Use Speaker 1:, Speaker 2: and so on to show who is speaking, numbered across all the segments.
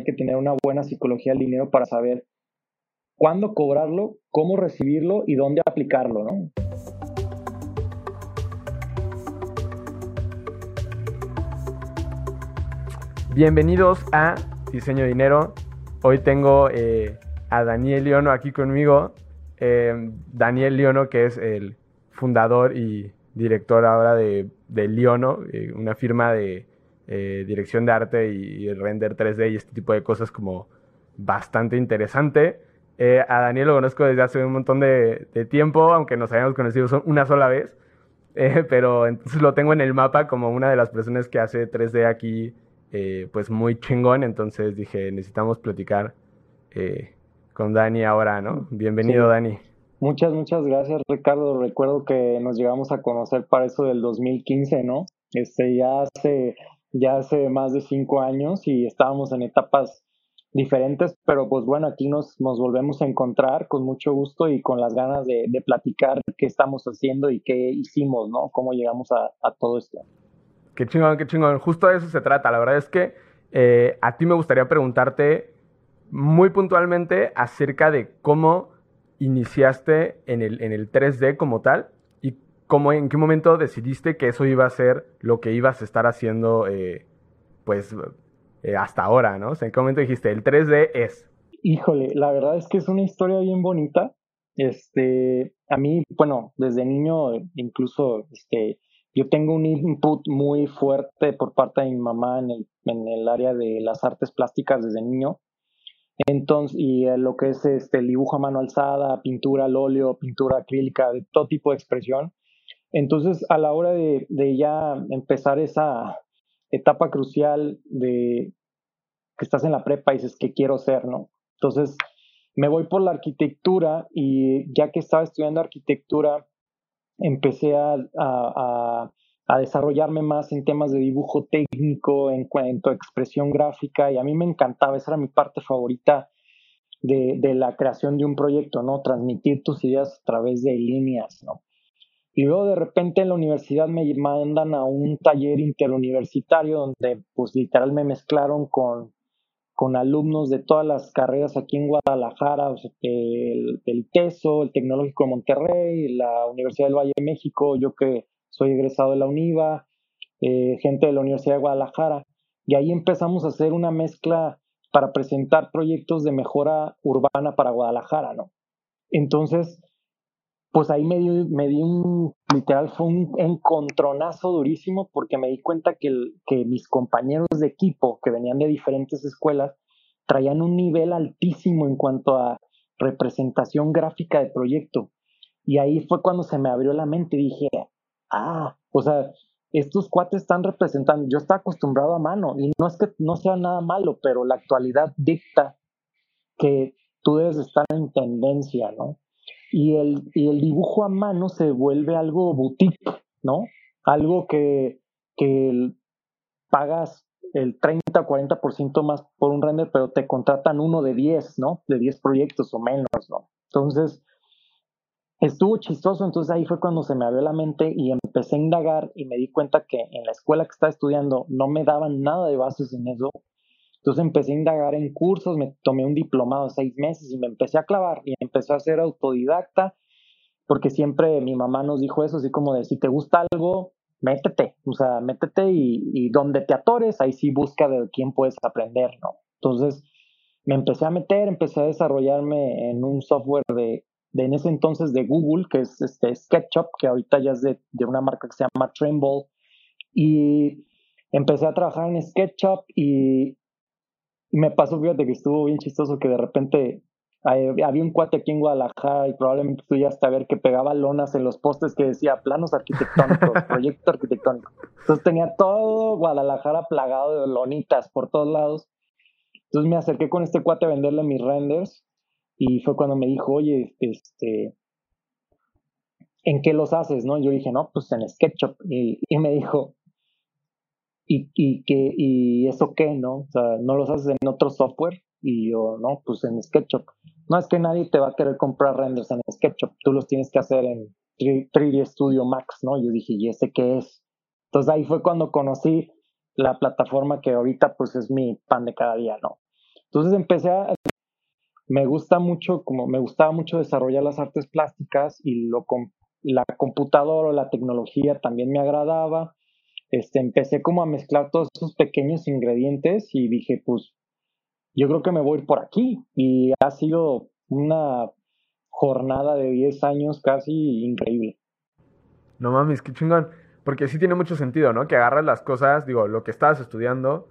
Speaker 1: hay que tener una buena psicología del dinero para saber cuándo cobrarlo, cómo recibirlo y dónde aplicarlo, ¿no?
Speaker 2: Bienvenidos a Diseño Dinero. Hoy tengo eh, a Daniel Leono aquí conmigo. Eh, Daniel Leono, que es el fundador y director ahora de, de Leono, eh, una firma de dirección de arte y, render 3D y este tipo de cosas como bastante interesante. a Daniel lo conozco desde hace un montón de, de tiempo, aunque nos hayamos conocido una sola vez. pero entonces lo tengo en el mapa como una de las personas que hace 3D aquí eh, pues muy chingón, entonces dije, necesitamos platicar eh, con Dani ahora, ¿no? Bienvenido, Dani.
Speaker 1: Muchas, muchas gracias, Ricardo. Recuerdo que nos llegamos a conocer para eso del 2015, ¿no? Este, ya hace, ya hace más de cinco años y estábamos en etapas diferentes, pero pues bueno, aquí nos, nos volvemos a encontrar con mucho gusto y con las ganas de, platicar qué estamos haciendo y qué hicimos, ¿no? Cómo llegamos a, todo esto.
Speaker 2: Qué chingón, qué chingón. Justo de eso se trata. La verdad es que eh, a ti me gustaría preguntarte muy puntualmente acerca de cómo iniciaste en el, en el 3D como tal cómo, en qué momento decidiste que eso iba a ser lo que ibas a estar haciendo eh, pues eh, hasta ahora, ¿no? En qué momento dijiste, el 3D es.
Speaker 1: Híjole, la verdad es que es una historia bien bonita. Este, a mí, bueno, desde niño incluso, este, yo tengo un input muy fuerte por parte de mi mamá en el, área de las artes plásticas desde niño. Entonces, y lo que es este, el dibujo a mano alzada, pintura al óleo, pintura acrílica, de todo tipo de expresión. Entonces, a la hora de, ya empezar esa etapa crucial de que estás en la prepa y dices que quiero ser, ¿no? Entonces, me voy por la arquitectura y ya que estaba estudiando arquitectura, empecé a, desarrollarme más en temas de dibujo técnico, en cuanto a expresión gráfica, y a mí me encantaba, esa era mi parte favorita de, de, la creación de un proyecto, ¿no? Transmitir tus ideas a través de líneas, ¿no? Y luego de repente en la universidad me mandan a un taller interuniversitario donde pues literal me mezclaron con con alumnos de todas las carreras aquí en Guadalajara, el, TESO, el Tecnológico de Monterrey, la Universidad del Valle de México, yo que soy egresado de la UNIVA, eh, gente de la Universidad de Guadalajara. Y ahí empezamos a hacer una mezcla para presentar proyectos de mejora urbana para Guadalajara, ¿no? Entonces, pues ahí me di, me di un, literal, fue un encontronazo durísimo porque me di cuenta que, que mis compañeros de equipo que venían de diferentes escuelas traían un nivel altísimo en cuanto a representación gráfica de proyecto. Y ahí fue cuando se me abrió la mente y dije, ah, o sea, estos cuates están representando, yo estaba acostumbrado a mano y no es que no sea nada malo, pero la actualidad dicta que tú debes estar en tendencia, ¿no? Y el, y el dibujo a mano se vuelve algo boutique, ¿no? Algo que, que pagas el 30 o 40% más por un render, pero te contratan uno de 10, ¿no? De 10 proyectos o menos, ¿no? Entonces, estuvo chistoso, entonces ahí fue cuando se me abrió la mente y empecé a indagar y me di cuenta que en la escuela que estaba estudiando no me daban nada de bases en eso entonces empecé a indagar en cursos, me tomé un diplomado de seis meses y me empecé a clavar y empecé a ser autodidacta, porque siempre mi mamá nos dijo eso, así como de si te gusta algo, métete, o sea, métete y, donde te atores, ahí sí busca de quién puedes aprender, ¿no? Entonces me empecé a meter, empecé a desarrollarme en un software de, de en ese entonces de Google, que es este SketchUp, que ahorita ya es de, de una marca que se llama Trimble, y empecé a trabajar en SketchUp y me pasó, fíjate que estuvo bien chistoso que de repente había un cuate aquí en Guadalajara y probablemente tú ya hasta ver que pegaba lonas en los postes que decía planos arquitectónicos, proyecto arquitectónico. Entonces tenía todo Guadalajara plagado de lonitas por todos lados. Entonces me acerqué con este cuate a venderle mis renders y fue cuando me dijo, oye, este, ¿en qué los haces? ¿no? Yo dije, no, pues en SketchUp. Y, y me dijo, y, y, que, y eso qué, ¿no? O sea, no los haces en otro software y yo, no, pues en SketchUp. No es que nadie te va a querer comprar renders en SketchUp, tú los tienes que hacer en 3D Studio Max, ¿no? Yo dije, ¿y ese qué es? Entonces ahí fue cuando conocí la plataforma que ahorita pues es mi pan de cada día, ¿no? Entonces empecé a, me gusta mucho, como me gustaba mucho desarrollar las artes plásticas y lo, la computadora o la tecnología también me agradaba. Este, empecé como a mezclar todos esos pequeños ingredientes y dije, pues, yo creo que me voy por aquí. Y ha sido una jornada de 10 años casi increíble.
Speaker 2: No mames, qué chingón. Porque sí tiene mucho sentido, ¿no? Que agarras las cosas, digo, lo que estabas estudiando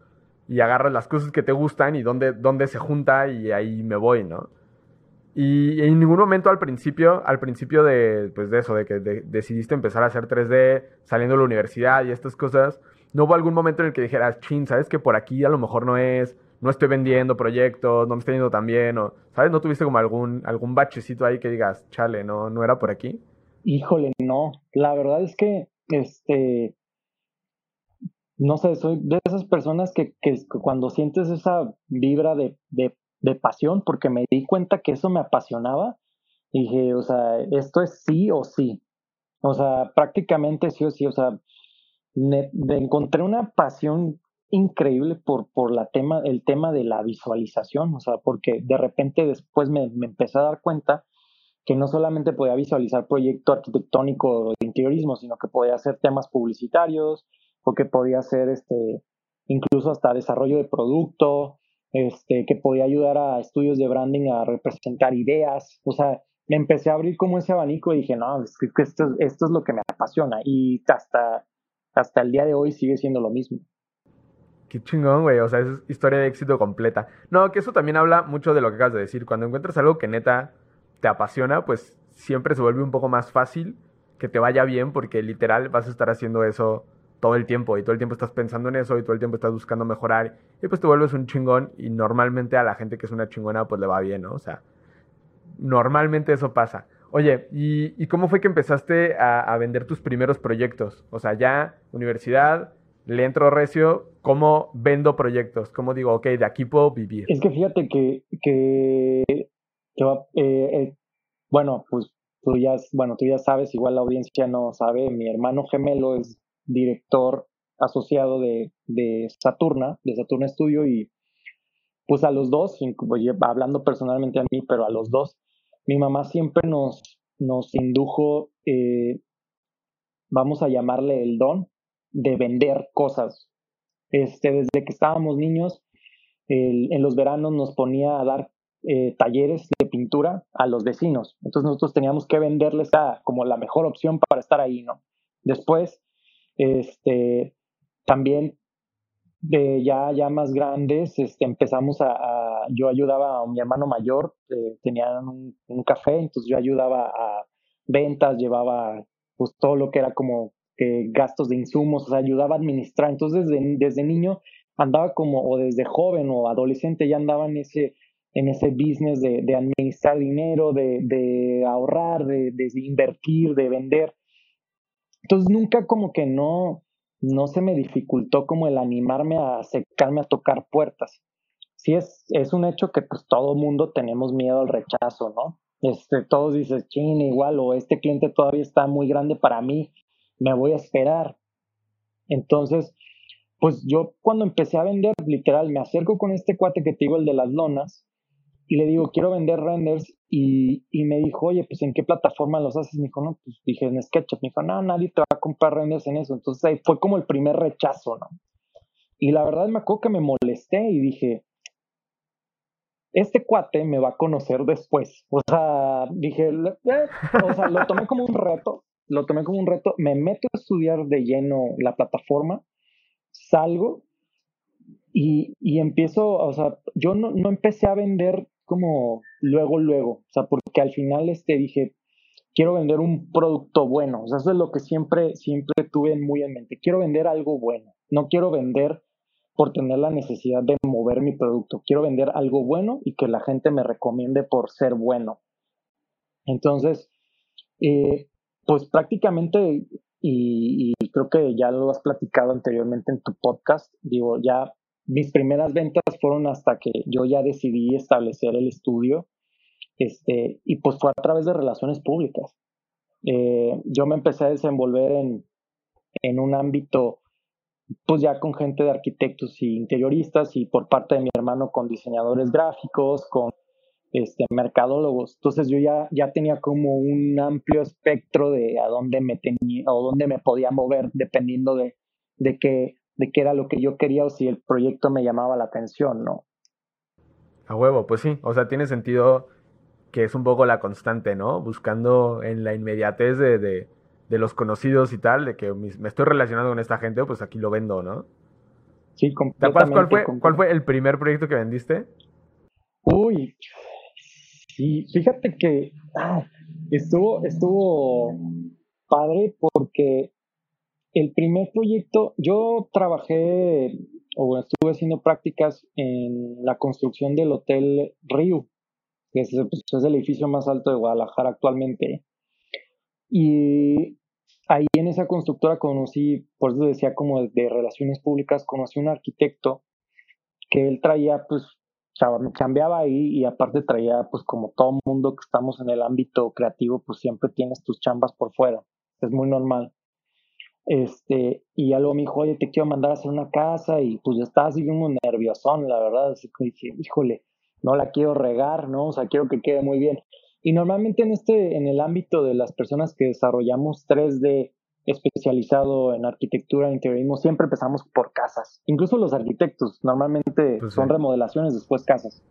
Speaker 2: y agarras las cosas que te gustan y dónde, dónde se junta y ahí me voy, ¿no? Y en ningún momento al principio, al principio de, pues de eso, de que decidiste empezar a hacer 3D saliendo de la universidad y estas cosas, no hubo algún momento en el que dijeras, chin, ¿sabes que por aquí a lo mejor no es? No estoy vendiendo proyectos, no me está yendo tan bien, o, ¿sabes? ¿No tuviste como algún, algún bachecito ahí que digas, chale, no, no era por aquí?
Speaker 1: Híjole, no. La verdad es que, este, no sé, soy de esas personas que, que cuando sientes esa vibra de, de de pasión porque me di cuenta que eso me apasionaba. Dije, o sea, esto es sí o sí. O sea, prácticamente sí o sí. O sea, encontré una pasión increíble por, por la tema, el tema de la visualización. O sea, porque de repente después me, me empecé a dar cuenta que no solamente podía visualizar proyecto arquitectónico de interiorismo, sino que podía hacer temas publicitarios o que podía hacer este incluso hasta desarrollo de producto, este, que podía ayudar a estudios de branding a representar ideas. O sea, me empecé a abrir como ese abanico y dije, no, es que esto, esto es lo que me apasiona. Y hasta, hasta el día de hoy sigue siendo lo mismo.
Speaker 2: Qué chingón, güey. O sea, es historia de éxito completa. No, que eso también habla mucho de lo que acabas de decir. Cuando encuentras algo que neta te apasiona, pues siempre se vuelve un poco más fácil que te vaya bien porque literal vas a estar haciendo eso todo el tiempo y todo el tiempo estás pensando en eso y todo el tiempo estás buscando mejorar y pues te vuelves un chingón y normalmente a la gente que es una chingona pues le va bien, ¿no? O sea, normalmente eso pasa. Oye, ¿y, cómo fue que empezaste a, vender tus primeros proyectos? O sea, ya universidad, le entro recio, ¿cómo vendo proyectos? ¿Cómo digo, ok, de aquí puedo vivir?
Speaker 1: Es que fíjate que, que, eh, eh, bueno, pues tú ya, bueno, tú ya sabes, igual la audiencia no sabe, mi hermano gemelo es director asociado de, de Saturna, de Saturna Studio, y pues a los dos, hablando personalmente a mí, pero a los dos, mi mamá siempre nos, nos indujo, eh, vamos a llamarle el don, de vender cosas. Este, desde que estábamos niños, en los veranos nos ponía a dar eh, talleres de pintura a los vecinos. Entonces nosotros teníamos que venderles a, como la mejor opción para estar ahí, ¿no? Después este, también de ya, ya más grandes, este, empezamos a, yo ayudaba a mi hermano mayor, eh, tenían un, café, entonces yo ayudaba a ventas, llevaba pues todo lo que era como gastos de insumos, o sea, ayudaba a administrar, entonces desde, desde niño andaba como, o desde joven o adolescente ya andaba en ese, en ese business de, administrar dinero, de, de ahorrar, de invertir, de vender. Entonces nunca como que no, no se me dificultó como el animarme a acercarme a tocar puertas. Sí es, es un hecho que pues todo mundo tenemos miedo al rechazo, ¿no? Este, todos dices, ching, igual, o este cliente todavía está muy grande para mí, me voy a esperar. Entonces, pues yo cuando empecé a vender, literal, me acerco con este cuate que te digo, el de las lonas, y le digo, quiero vender renders y, y, me dijo, oye, pues ¿en qué plataforma los haces? Me dijo, no, pues dije en SketchUp. Me dijo, no, nadie te va a comprar renders en eso. Entonces ahí fue como el primer rechazo, ¿no? Y la verdad me acuerdo que me molesté y dije, este cuate me va a conocer después. O sea, dije, eh", o sea, lo tomé como un reto, lo tomé como un reto, me meto a estudiar de lleno la plataforma, salgo y, y empiezo, o sea, yo no, no empecé a vender como luego, luego, o sea, porque al final este dije, quiero vender un producto bueno, o sea, eso es lo que siempre, siempre tuve muy en mente, quiero vender algo bueno, no quiero vender por tener la necesidad de mover mi producto, quiero vender algo bueno y que la gente me recomiende por ser bueno. Entonces, eh, pues prácticamente, y, y creo que ya lo has platicado anteriormente en tu podcast, digo, ya mis primeras ventas fueron hasta que yo ya decidí establecer el estudio, este, y pues fue a través de relaciones públicas. Eh, yo me empecé a desenvolver en, en un ámbito pues ya con gente de arquitectos y interioristas y por parte de mi hermano con diseñadores gráficos, con este, mercadólogos. Entonces yo ya, ya tenía como un amplio espectro de a dónde me tenía o dónde me podía mover dependiendo de, de, qué, de qué era lo que yo quería o si el proyecto me llamaba la atención, ¿no?
Speaker 2: A huevo, pues sí, o sea, tiene sentido que es un poco la constante, ¿no? Buscando en la inmediatez de, de, de los conocidos y tal, de que me estoy relacionando con esta gente, pues aquí lo vendo, ¿no?
Speaker 1: Sí, completamente.
Speaker 2: ¿Te acuerdas cuál fue, cuál fue el primer proyecto que vendiste?
Speaker 1: Uy, sí, fíjate que ah, estuvo, estuvo padre porque el primer proyecto, yo trabajé o estuve haciendo prácticas en la construcción del Hotel Río, que es, pues, es el edificio más alto de Guadalajara actualmente. Y ahí en esa constructora conocí, por eso decía como de, relaciones públicas, conocí un arquitecto que él traía, pues, chambeaba ahí y aparte traía, pues, como todo mundo que estamos en el ámbito creativo, pues siempre tienes tus chambas por fuera. Es muy normal. Este, y ya luego me dijo, oye, te quiero mandar a hacer una casa y pues estaba así como nerviosón, la verdad. Así que dije, híjole, no la quiero regar, ¿no? O sea, quiero que quede muy bien. Y normalmente en este, en el ámbito de las personas que desarrollamos 3D especializado en arquitectura e interiorismo, siempre empezamos por casas. Incluso los arquitectos normalmente pues son remodelaciones, después casas.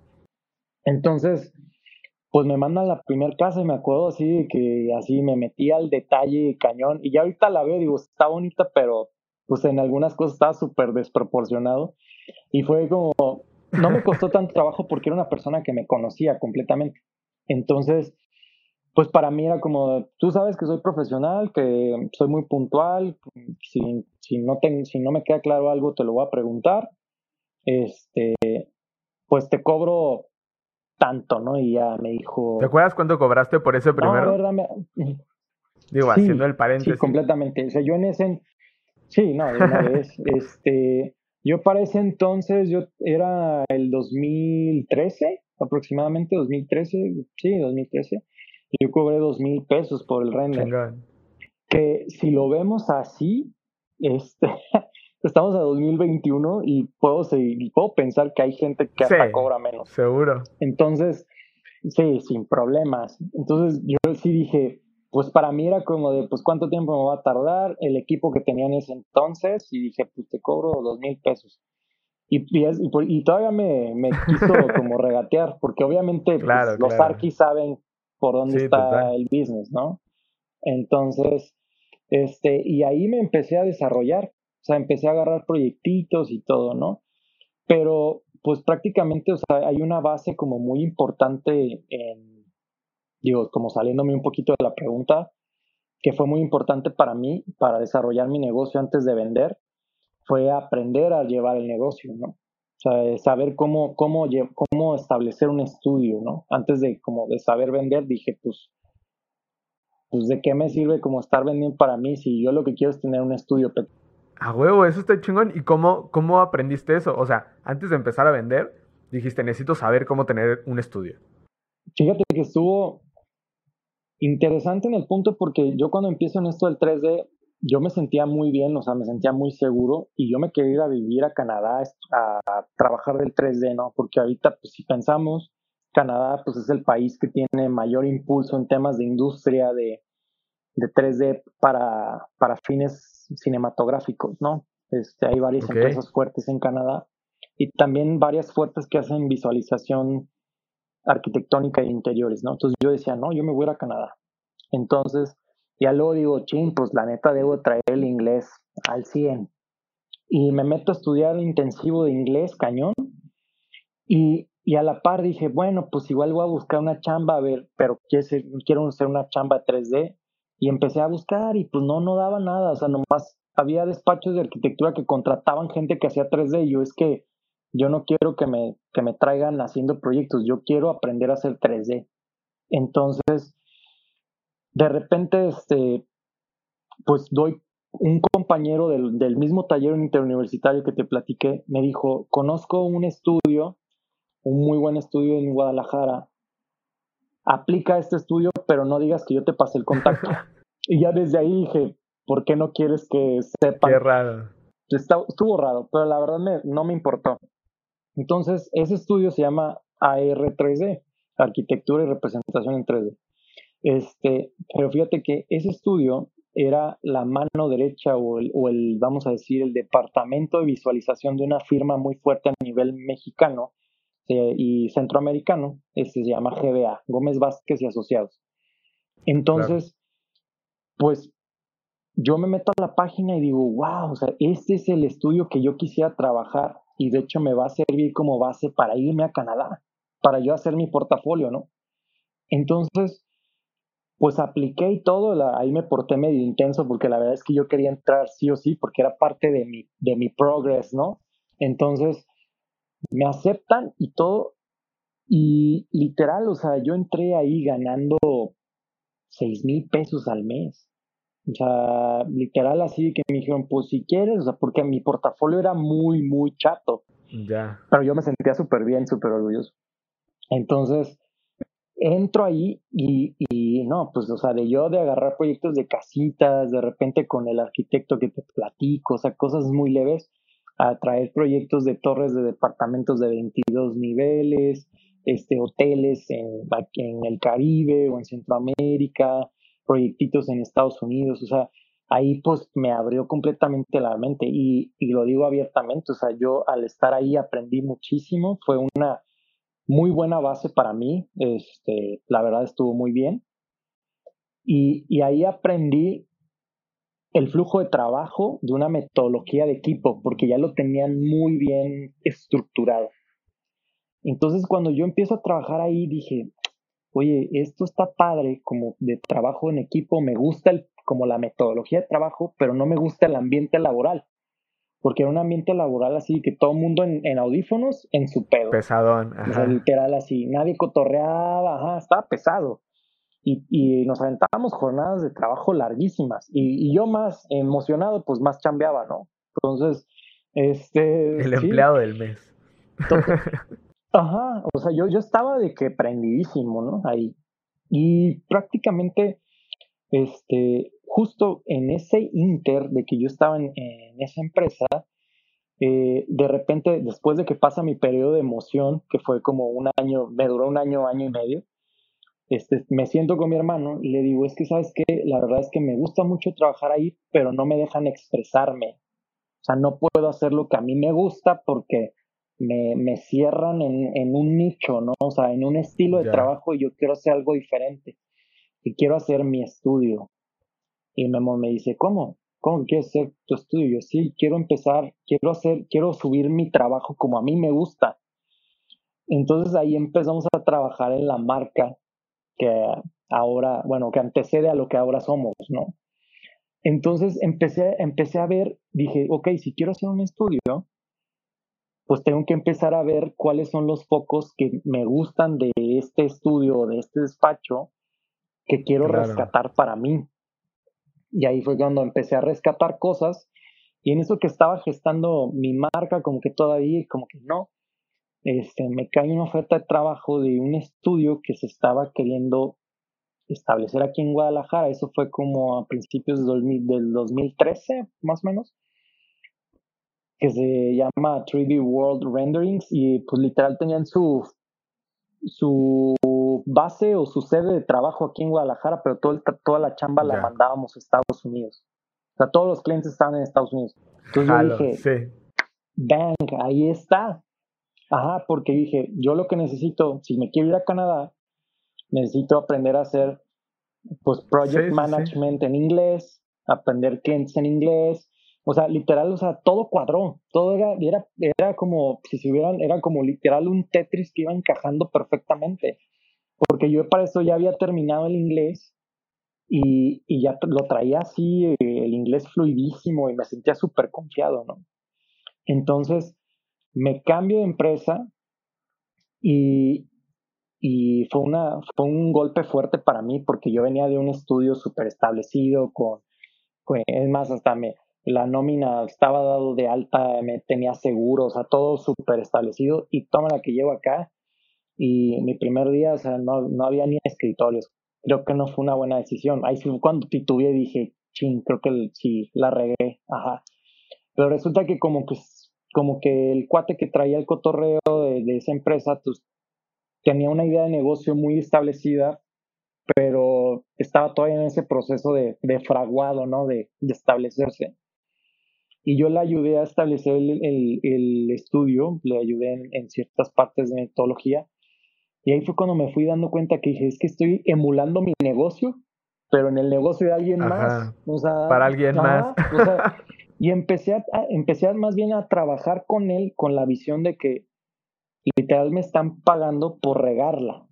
Speaker 1: Entonces, pues me mandan la primera casa y me acuerdo así que así me metí al detalle cañón y ya ahorita la veo, digo, está bonita, pero pues en algunas cosas estaba súper desproporcionado y fue como, no me costó tanto trabajo porque era una persona que me conocía completamente. Entonces, pues para mí era como, tú sabes que soy profesional, que soy muy puntual, si, si, no, te, si no me queda claro algo te lo voy a preguntar, este, pues te cobro tanto, ¿no? Y ya me dijo...
Speaker 2: ¿Te acuerdas cuánto cobraste por ese primero?
Speaker 1: No, a
Speaker 2: Digo, haciendo el paréntesis.
Speaker 1: Sí, completamente. O sea, yo en ese... Sí, no, de una vez. Este, yo para ese entonces, yo era el 2013, aproximadamente, 2013, sí, 2013. Y yo cobré dos mil pesos por el render. Que si lo vemos así, este, estamos a 2021 y puedo, seguir, puedo pensar que hay gente que hasta cobra menos.
Speaker 2: Seguro.
Speaker 1: Entonces, sí, sin problemas. Entonces yo sí dije, pues para mí era como de, pues cuánto tiempo me va a tardar el equipo que tenía en ese entonces y dije, pues te cobro dos mil pesos. Y, y, todavía me, me quiso como regatear, porque obviamente pues, los arquis saben por dónde está el business, ¿no? Entonces, este, y ahí me empecé a desarrollar sea, empecé a agarrar proyectitos y todo, ¿no? Pero pues prácticamente, o sea, hay una base como muy importante en, digo, como saliéndome un poquito de la pregunta, que fue muy importante para mí, para desarrollar mi negocio antes de vender, fue aprender a llevar el negocio, ¿no? O sea, saber cómo, cómo, cómo establecer un estudio, ¿no? Antes de, como de saber vender, dije, pues, pues, ¿de qué me sirve como estar vendiendo para mí si yo lo que quiero es tener un estudio pequeño?
Speaker 2: A huevo, eso está chingón. ¿Y cómo, cómo aprendiste eso? O sea, antes de empezar a vender, dijiste, necesito saber cómo tener un estudio.
Speaker 1: Fíjate que estuvo interesante en el punto porque yo cuando empiezo en esto del 3D, yo me sentía muy bien, o sea, me sentía muy seguro y yo me quería ir a vivir a Canadá a, trabajar del 3D, ¿no? Porque ahorita, pues si pensamos, Canadá, pues es el país que tiene mayor impulso en temas de industria, de, de 3D para, para fines cinematográficos, ¿no? Este, hay varias empresas fuertes en Canadá y también varias fuertes que hacen visualización arquitectónica de interiores, ¿no? Entonces yo decía, no, yo me voy a Canadá. Entonces, ya luego digo, ching, pues la neta debo traer el inglés al 100. Y me meto a estudiar intensivo de inglés, cañón. Y, y a la par dije, bueno, pues igual voy a buscar una chamba, a ver, pero quiero, quiero hacer una chamba 3D y empecé a buscar y pues no, no daba nada, o sea, nomás había despachos de arquitectura que contrataban gente que hacía 3D y yo es que yo no quiero que me, que me traigan haciendo proyectos, yo quiero aprender a hacer 3D. Entonces, de repente, este, pues doy un compañero del, del mismo taller interuniversitario que te platiqué, me dijo, conozco un estudio, un muy buen estudio en Guadalajara, aplica este estudio, pero no digas que yo te pasé el contacto. y ya desde ahí dije, ¿por qué no quieres que sepan?
Speaker 2: Qué raro.
Speaker 1: estuvo raro, pero la verdad no me importó. Entonces, ese estudio se llama AR3D, Arquitectura y Representación en 3D. Este, pero fíjate que ese estudio era la mano derecha o el, o el, vamos a decir, el departamento de visualización de una firma muy fuerte a nivel mexicano eh, y centroamericano, este se llama GBA, Gómez Vázquez y Asociados. Entonces, pues yo me meto a la página y digo, wow, o sea, este es el estudio que yo quisiera trabajar y de hecho me va a servir como base para irme a Canadá, para yo hacer mi portafolio, ¿no? Entonces, pues apliqué y todo, ahí me porté medio intenso porque la verdad es que yo quería entrar sí o sí porque era parte de mi, de mi progress, ¿no? Entonces, me aceptan y todo, y literal, o sea, yo entré ahí ganando seis mil pesos al mes. O sea, literal así que me dijeron, pues si quieres, o sea, porque mi portafolio era muy, muy chato.
Speaker 2: Ya.
Speaker 1: Pero yo me sentía súper bien, súper orgulloso. Entonces, entro ahí y, y, no, pues, o sea, de yo de agarrar proyectos de casitas, de repente con el arquitecto que te platico, o sea, cosas muy leves, a traer proyectos de torres de departamentos de 22 niveles, este, hoteles en, en el Caribe o en Centroamérica, proyectitos en Estados Unidos, o sea, ahí pues me abrió completamente la mente y, y, lo digo abiertamente, o sea, yo al estar ahí aprendí muchísimo, fue una muy buena base para mí, este, la verdad estuvo muy bien. Y, y ahí aprendí el flujo de trabajo de una metodología de equipo, porque ya lo tenían muy bien estructurado. Entonces, cuando yo empiezo a trabajar ahí, dije, oye, esto está padre como de trabajo en equipo, me gusta el, como la metodología de trabajo, pero no me gusta el ambiente laboral. Porque era un ambiente laboral así, que todo el mundo en, audífonos, en su pedo.
Speaker 2: Pesadón.
Speaker 1: Ajá. literal así, nadie cotorreaba, ajá, estaba pesado. Y, y, nos aventábamos jornadas de trabajo larguísimas. Y, y, yo más emocionado, pues más chambeaba, ¿no? Entonces, este...
Speaker 2: El empleado del mes.
Speaker 1: Ajá, o sea, yo, yo estaba de que prendidísimo, ¿no? Ahí. Y prácticamente, este, justo en ese inter de que yo estaba en, esa empresa, eh, de repente, después de que pasa mi periodo de emoción, que fue como un año, me duró un año, año y medio, este, me siento con mi hermano y le digo, es que sabes qué, la verdad es que me gusta mucho trabajar ahí, pero no me dejan expresarme. O sea, no puedo hacer lo que a mí me gusta porque me, me cierran en, en, un nicho, ¿no? O sea, en un estilo de trabajo y yo quiero hacer algo diferente. Y quiero hacer mi estudio. Y Memo me dice, ¿cómo? ¿Cómo quieres hacer tu estudio? Yo sí, quiero empezar, quiero hacer, quiero subir mi trabajo como a mí me gusta. Entonces ahí empezamos a trabajar en la marca que ahora, bueno, que antecede a lo que ahora somos, ¿no? Entonces empecé, empecé a ver, dije, ok, si quiero hacer un estudio, pues tengo que empezar a ver cuáles son los focos que me gustan de este estudio, de este despacho, que quiero rescatar para mí. Y ahí fue cuando empecé a rescatar cosas. Y en eso que estaba gestando mi marca, como que todavía, como que no, este, me cae una oferta de trabajo de un estudio que se estaba queriendo establecer aquí en Guadalajara. Eso fue como a principios del 2013, más o menos que se llama 3D World Renderings y pues literal tenían su, su base o su sede de trabajo aquí en Guadalajara, pero todo toda la chamba la mandábamos a Estados Unidos. O sea, todos los clientes estaban en Estados Unidos. Entonces yo dije,
Speaker 2: sí.
Speaker 1: bang, ahí está. Ajá, porque dije, yo lo que necesito, si me quiero ir a Canadá, necesito aprender a hacer pues project management en inglés, aprender clientes en inglés, o sea, literal, o sea, todo cuadró, todo era, era, era como si se hubieran, era como literal un Tetris que iba encajando perfectamente. Porque yo para eso ya había terminado el inglés y, y ya lo traía así, el inglés fluidísimo y me sentía súper confiado, ¿no? Entonces, me cambio de empresa y, y fue, una, fue un golpe fuerte para mí porque yo venía de un estudio súper establecido con, es más, hasta me, la nómina estaba dado de alta, me tenía seguro, o sea, todo súper establecido y toma la que llevo acá y mi primer día, o sea, no, no había ni escritorios. Creo que no fue una buena decisión. Ahí fue cuando titubeé dije, ching, creo que sí, la regué, ajá. Pero resulta que como que, como que el cuate que traía el cotorreo de, esa empresa pues, tenía una idea de negocio muy establecida, pero estaba todavía en ese proceso de, de fraguado, ¿no? De, de, establecerse. Y yo le ayudé a establecer el, el, estudio, le ayudé en, en, ciertas partes de metodología. Y ahí fue cuando me fui dando cuenta que dije, es que estoy emulando mi negocio, pero en el negocio de alguien más.
Speaker 2: O sea, Para alguien más.
Speaker 1: O sea, y empecé a, empecé más bien a trabajar con él con la visión de que literal me están pagando por regarla.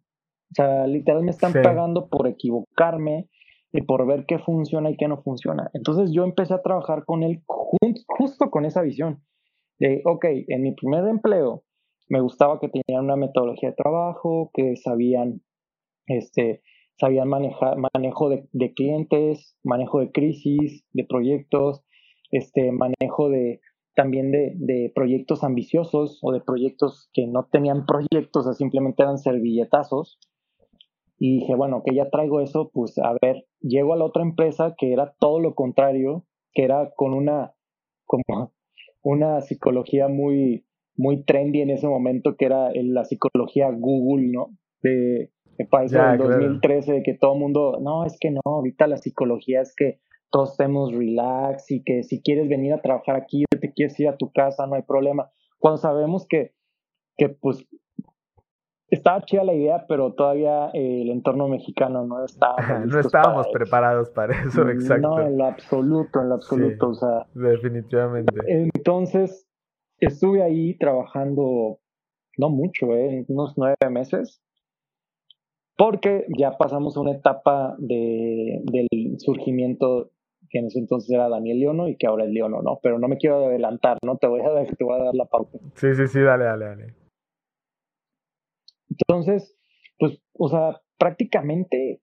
Speaker 1: O sea, literal me están pagando por equivocarme y por ver qué funciona y qué no funciona. Entonces yo empecé a trabajar con él justo con esa visión de, ok, en mi primer empleo me gustaba que tenían una metodología de trabajo, que sabían, este, sabían manejar, manejo de, de clientes, manejo de crisis, de proyectos, este, manejo de, también de, de, proyectos ambiciosos o de proyectos que no tenían proyectos, o simplemente eran servilletazos. Y dije, bueno, que ya traigo eso, pues a ver, llego a la otra empresa que era todo lo contrario, que era con una, como una psicología muy, muy trendy en ese momento, que era la psicología Google, ¿no? De, me parece en 2013, de que todo el mundo, no, es que no, ahorita la psicología es que todos estemos relax y que si quieres venir a trabajar aquí o te quieres ir a tu casa, no hay problema. Cuando sabemos que, que pues estaba chida la idea, pero todavía el entorno mexicano no estaba.
Speaker 2: no estábamos preparados para eso, exacto.
Speaker 1: No, en lo absoluto, en lo absoluto, o sea.
Speaker 2: Definitivamente.
Speaker 1: Entonces, estuve ahí trabajando, no mucho, ¿eh? unos nueve meses, porque ya pasamos una etapa de, del surgimiento que en ese entonces era Daniel Leono y que ahora es Leono, ¿no? Pero no me quiero adelantar, ¿no? Te voy a dar, te voy a dar la pauta.
Speaker 2: Sí, sí, sí, dale, dale, dale.
Speaker 1: Entonces, pues, o sea, prácticamente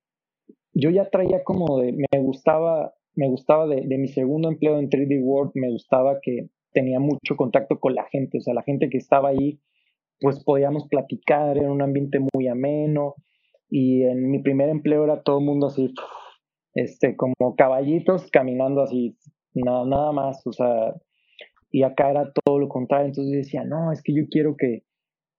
Speaker 1: yo ya traía como de, me gustaba, me gustaba de, de mi segundo empleo en 3D World, me gustaba que tenía mucho contacto con la gente, o sea, la gente que estaba ahí, pues podíamos platicar, era un ambiente muy ameno, y en mi primer empleo era todo el mundo así, este, como caballitos caminando así, nada, nada más, o sea, y acá era todo lo contrario, entonces decía, no, es que yo quiero que,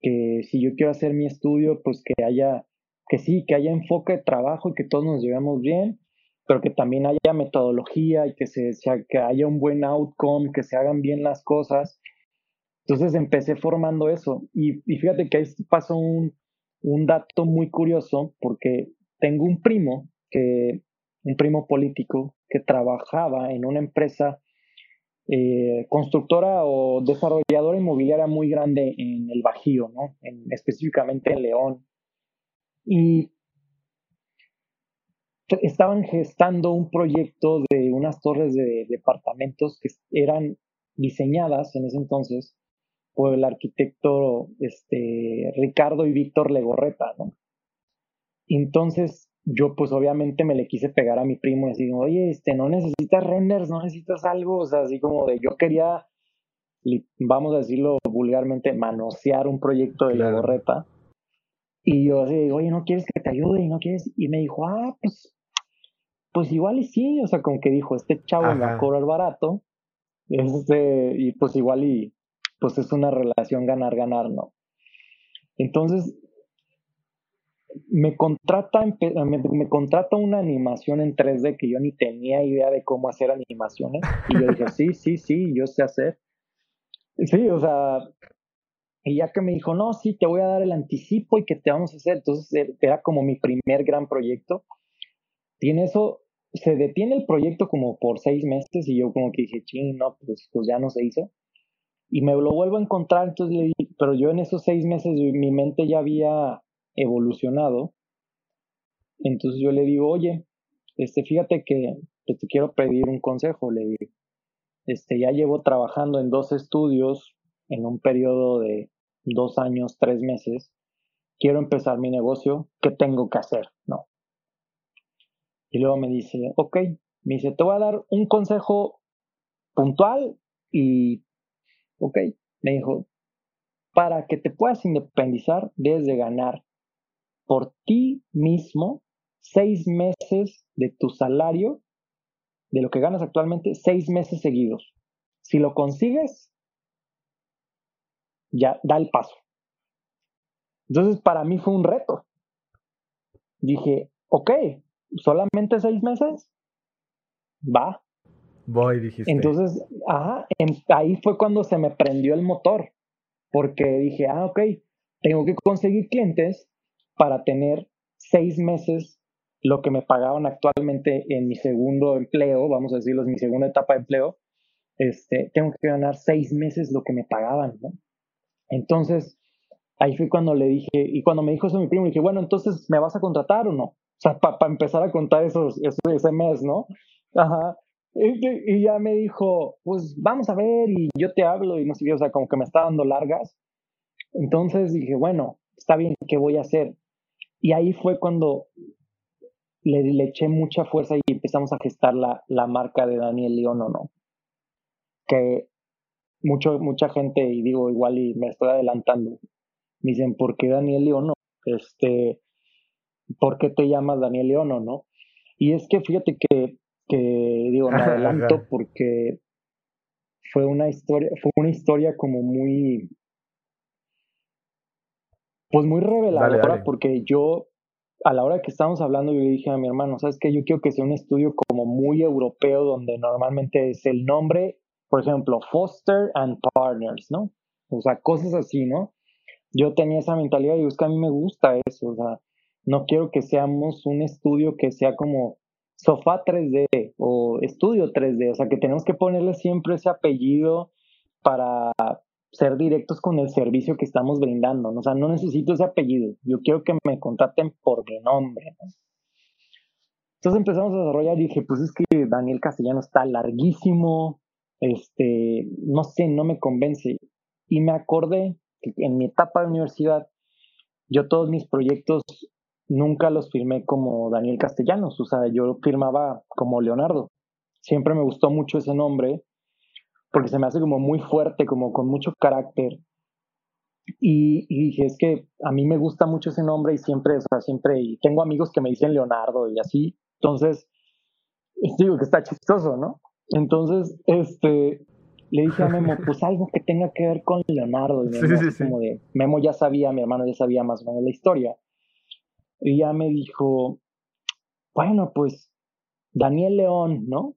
Speaker 1: que si yo quiero hacer mi estudio, pues que haya, que sí, que haya enfoque de trabajo y que todos nos llevemos bien, pero que también haya metodología y que, se, que haya un buen outcome, que se hagan bien las cosas. Entonces empecé formando eso. Y, y fíjate que ahí pasó un, un dato muy curioso, porque tengo un primo que un primo político que trabajaba en una empresa eh, constructora o desarrolladora inmobiliaria muy grande en el Bajío, ¿no? específicamente en León. Y estaban gestando un proyecto de unas torres de departamentos que eran diseñadas en ese entonces por el arquitecto este, Ricardo y Víctor Legorreta, ¿no? Entonces yo pues obviamente me le quise pegar a mi primo y decir, oye, este, no necesitas renders, no necesitas algo, o sea, así como de yo quería, vamos a decirlo vulgarmente, manosear un proyecto de la borreta. Y yo así, oye, ¿no quieres que te ayude? Y no quieres, y me dijo, ah, pues, pues igual y sí, o sea, como que dijo, este chavo me va a cobrar barato, este, y pues igual y, pues es una relación ganar-ganar, ¿no? Entonces, me contrata, me, contrata una animación en 3D que yo ni tenía idea de cómo hacer animaciones. Y yo dije, sí, sí, sí, yo sé hacer. Sí, o sea, y ya que me dijo, no, sí, te voy a dar el anticipo y que te vamos a hacer. Entonces eh, era como mi primer gran proyecto. Tiene eso, se detiene el proyecto como por seis meses y yo como que dije, ching, no, pues, pues ya no se hizo. Y me lo vuelvo a encontrar, entonces le pero yo en esos seis meses mi mente ya había evolucionado. Entonces yo le digo, oye, este, fíjate que te quiero pedir un consejo, le digo. Este, ya llevo trabajando en dos estudios en un periodo de dos años, tres meses. Quiero empezar mi negocio, ¿qué tengo que hacer? No. Y luego me dice, ok, me dice, te voy a dar un consejo puntual y, ok, me dijo, para que te puedas independizar, debes de ganar por ti mismo seis meses de tu salario, de lo que ganas actualmente, seis meses seguidos. Si lo consigues, ya da el paso. Entonces, para mí fue un reto. Dije, ok, solamente seis meses, va.
Speaker 2: Voy, dijiste.
Speaker 1: Entonces, ajá, ahí fue cuando se me prendió el motor, porque dije, ah, ok, tengo que conseguir clientes para tener seis meses lo que me pagaban actualmente en mi segundo empleo, vamos a decirlo, en mi segunda etapa de empleo, este, tengo que ganar seis meses lo que me pagaban, ¿no? Entonces, ahí fue cuando le dije, y cuando me dijo eso mi primo, dije, bueno, entonces, ¿me vas a contratar o no? O sea, para empezar a contar esos, ese mes, ¿no? Ajá. Y, y, ya me dijo, pues vamos a ver y yo te hablo y no sé qué, o sea, como que me está dando largas. Entonces dije, bueno, está bien, ¿qué voy a hacer? Y ahí fue cuando le, le eché mucha fuerza y empezamos a gestar la, la marca de Daniel León o no. Que mucho, mucha gente, y digo igual y me estoy adelantando, me dicen, ¿por qué Daniel León no? Este, ¿por qué te llamas Daniel León o no? Y es que fíjate que, que digo, me adelanto porque fue una historia, fue una historia como muy, pues muy reveladora, porque yo, a la hora que estábamos hablando, yo le dije a mi hermano, ¿sabes qué? Yo quiero que sea un estudio como muy europeo, donde normalmente es el nombre, por ejemplo, Foster and Partners, ¿no? O sea, cosas así, ¿no? Yo tenía esa mentalidad y es que a mí me gusta eso, o sea, no quiero que seamos un estudio que sea como sofá 3D o estudio 3D, o sea, que tenemos que ponerle siempre ese apellido para ser directos con el servicio que estamos brindando. ¿no? O sea, no necesito ese apellido. Yo quiero que me contraten por mi nombre. Entonces empezamos a desarrollar y dije, pues es que Daniel Castellano está larguísimo, este, no sé, no me convence. Y me acordé que en mi etapa de universidad, yo todos mis proyectos nunca los firmé como Daniel Castellanos, o sea, yo firmaba como Leonardo. Siempre me gustó mucho ese nombre porque se me hace como muy fuerte, como con mucho carácter. Y, dije, es que a mí me gusta mucho ese nombre y siempre, o sea, siempre, y tengo amigos que me dicen Leonardo y así. Entonces, digo que está chistoso, ¿no? Entonces, este, le dije a Memo, pues algo que tenga que ver con Leonardo. Y Como de, Memo ya sabía, mi hermano ya sabía más o menos la historia. Y ya me dijo, bueno, pues Daniel León, ¿no?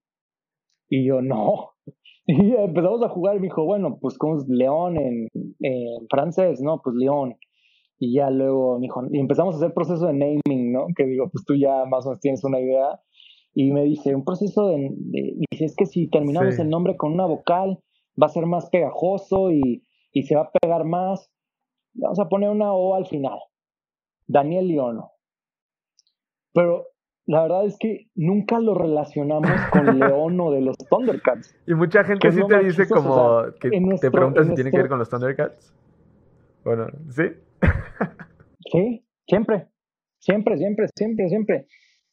Speaker 1: Y yo, no, y empezamos a jugar y me dijo, bueno, pues ¿cómo es León en, francés? No, pues León. Y ya luego me dijo, y empezamos a hacer proceso de naming, ¿no? Que digo, pues tú ya más o menos tienes una idea. Y me dice, un proceso de, dice, es que si terminamos el nombre con una vocal, va a ser más pegajoso y, y se va a pegar más. Vamos a poner una O al final. Daniel Leono. Pero la verdad es que nunca lo relacionamos con León o de los Thundercats.
Speaker 2: Y mucha gente sí te dice como que te pregunta si tiene que ver con los Thundercats. Bueno, ¿sí?
Speaker 1: sí, siempre, siempre, siempre, siempre, siempre.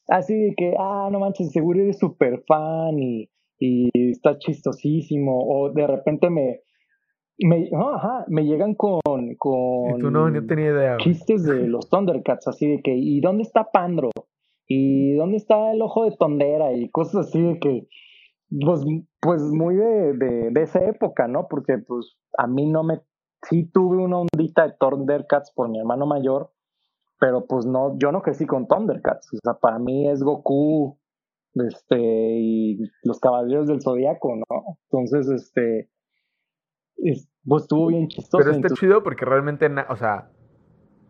Speaker 1: Así de que, ah, no manches, seguro eres súper fan y, y está chistosísimo. O de repente me, me, ajá, me llegan con, con
Speaker 2: ¿Y tú no, no tenía idea.
Speaker 1: chistes de los Thundercats, así de que, ¿y dónde está Pandro? ¿Y dónde está el ojo de tondera? Y cosas así de que, pues, pues muy de, de, esa época, ¿no? Porque pues a mí no me, sí tuve una ondita de Thundercats por mi hermano mayor, pero pues no, yo no crecí con Thundercats, o sea, para mí es Goku, este, y los Caballeros del Zodiaco, ¿no? Entonces, este, pues estuvo bien chistoso.
Speaker 2: Pero está chido porque realmente, o sea,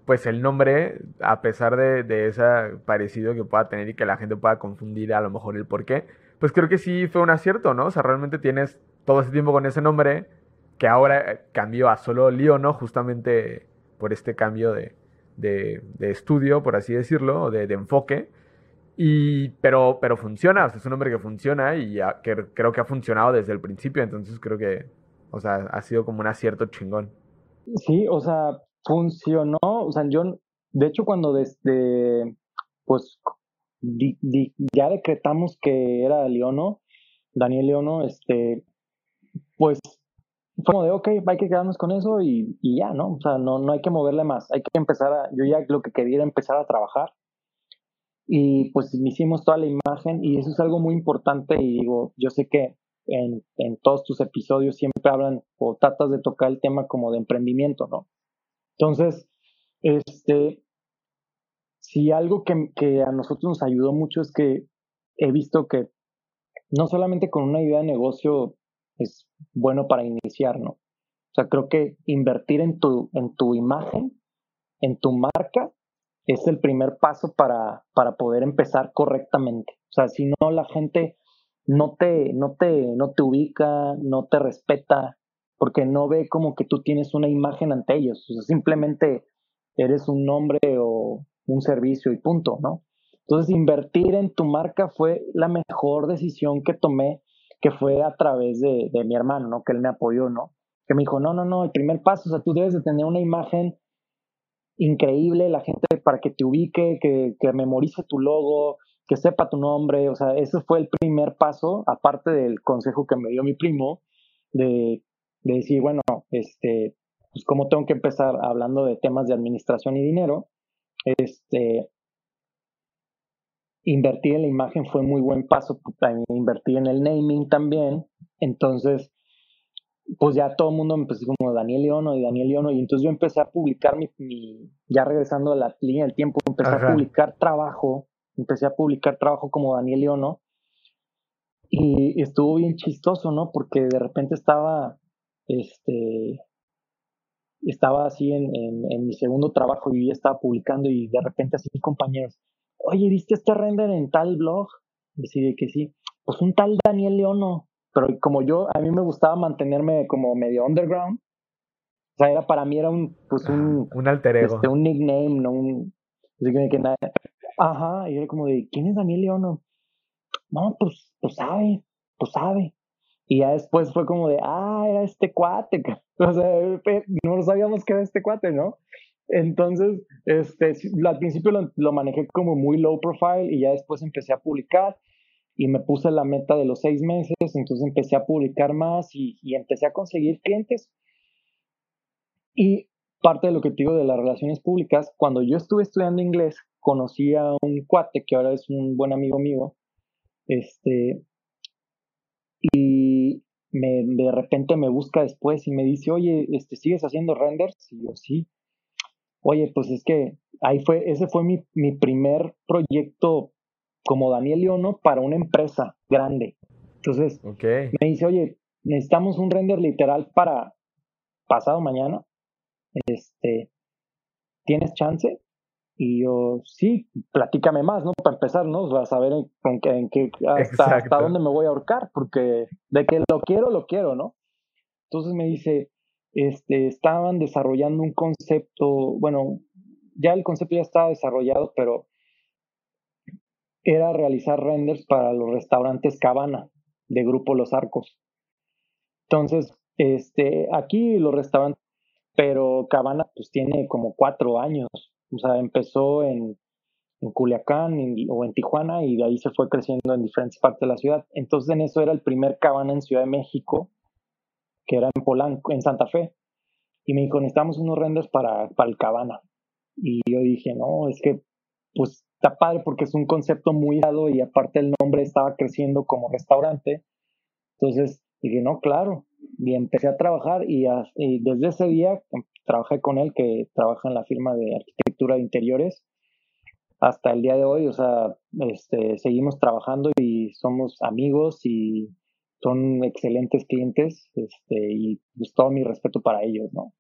Speaker 2: pues el nombre, a pesar de, de ese parecido que pueda tener y que la gente pueda confundir a lo mejor el por qué, pues creo que sí fue un acierto, ¿no? O sea, realmente tienes todo ese tiempo con ese nombre que ahora cambió a solo Lío, ¿no? Justamente por este cambio de, de, estudio, por así decirlo, o de, enfoque. Y, pero, pero funciona, es un nombre que funciona y que creo que ha funcionado desde el principio, entonces creo que, o sea, ha sido como un acierto chingón.
Speaker 1: Sí, o sea, funcionó, o sea, yo, de hecho, cuando desde, pues, ya decretamos que era Leono, Daniel Leono, este, pues, fue como de, ok, hay que quedarnos con eso y, y, ya, ¿no? O sea, no, no hay que moverle más, hay que empezar a, yo ya lo que quería era empezar a trabajar y pues hicimos toda la imagen y eso es algo muy importante y digo, yo sé que en, en todos tus episodios siempre hablan o tratas de tocar el tema como de emprendimiento, ¿no? Entonces, este, si algo que, que a nosotros nos ayudó mucho es que he visto que no solamente con una idea de negocio es bueno para iniciar, ¿no? O sea, creo que invertir en tu, en tu imagen, en tu marca, es el primer paso para, para poder empezar correctamente. O sea, si no la gente no te, no te, no te ubica, no te respeta, porque no ve como que tú tienes una imagen ante ellos. O sea, simplemente eres un nombre o un servicio y punto, ¿no? Entonces, invertir en tu marca fue la mejor decisión que tomé, que fue a través de, mi hermano, ¿no? Que él me apoyó, ¿no? Que me dijo, no, no, no, el primer paso, o sea, tú debes de tener una imagen increíble, la gente para que te ubique, que, que memorice tu logo, que sepa tu nombre, o sea, ese fue el primer paso, aparte del consejo que me dio mi primo, de, de decir, bueno, este, pues cómo tengo que empezar hablando de temas de administración y dinero, este, invertir en la imagen fue muy buen paso, invertir en el naming también, entonces, pues ya todo el mundo me empezó como Daniel Leono y Daniel Leono, y entonces yo empecé a publicar mi, ya regresando a la línea del tiempo, empecé a publicar trabajo empecé a publicar trabajo como Daniel Leono y estuvo bien chistoso, ¿no? Porque de repente estaba, este, estaba así en, en, mi segundo trabajo y ya estaba publicando y de repente así compañeros, oye, ¿viste este render en tal blog? Y que sí, pues un tal Daniel Leono, pero como yo, a mí me gustaba mantenerme como medio underground, o sea, era para mí era un, pues un,
Speaker 2: un alter ego.
Speaker 1: Este, un nickname, no un, que, que nada, Ajá, y era como de, ¿quién es Daniel Leono? No, pues, pues sabe, pues sabe. Y ya después fue como de, ah, era este cuate. O sea, no sabíamos que era este cuate, ¿no? Entonces, este, al principio lo, manejé como muy low profile y ya después empecé a publicar y me puse la meta de los seis meses, entonces empecé a publicar más y, y empecé a conseguir clientes. Y parte de lo que te digo de las relaciones públicas, cuando yo estuve estudiando inglés, conocí a un cuate que ahora es un buen amigo mío, este, y me, de repente me busca después y me dice, oye, este, ¿sigues haciendo renders? Y yo, sí. Oye, pues es que ahí fue, ese fue mi, mi primer proyecto como Daniel Leono para una empresa grande. Entonces, me dice, oye, necesitamos un render literal para pasado mañana. Este, ¿tienes chance? Y yo, sí, platícame más, ¿no? Para empezar, ¿no? Para saber en, en, qué, hasta, hasta, dónde me voy a ahorcar, porque de que lo quiero, lo quiero, ¿no? Entonces me dice, este, estaban desarrollando un concepto, bueno, ya el concepto ya estaba desarrollado, pero era realizar renders para los restaurantes Cabana de Grupo Los Arcos. Entonces, este, aquí los restaurantes, pero Cabana pues tiene como cuatro años o sea, empezó en, en Culiacán o en Tijuana y de ahí se fue creciendo en diferentes partes de la ciudad. Entonces en eso era el primer cabana en Ciudad de México, que era en Polanco, en Santa Fe. Y me dijo, necesitamos unos renders para, para el cabana. Y yo dije, no, es que pues está padre porque es un concepto muy dado y aparte el nombre estaba creciendo como restaurante. Entonces dije, no, claro. Y empecé a trabajar y, y desde ese día trabajé con él, que trabaja en la firma de arquitectura de interiores, hasta el día de hoy, o sea, este, seguimos trabajando y somos amigos y son excelentes clientes, este, y pues todo mi respeto para ellos, ¿no?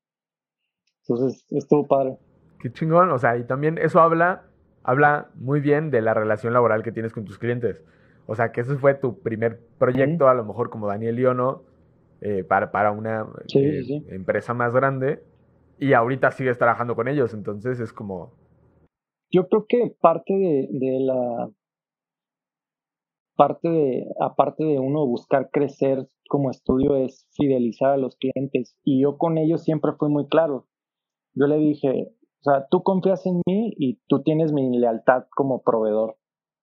Speaker 1: Entonces, estuvo padre.
Speaker 2: Qué chingón, o sea, y también eso habla, habla muy bien de la relación laboral que tienes con tus clientes. O sea, que ese fue tu primer proyecto, a lo mejor como Daniel Liono, eh, para, para una eh, empresa más grande y ahorita sigues trabajando con ellos, entonces es como...
Speaker 1: Yo creo que parte de, la... Parte de, aparte de uno buscar crecer como estudio es fidelizar a los clientes y yo con ellos siempre fui muy claro. Yo le dije, o sea, tú confías en mí y tú tienes mi lealtad como proveedor.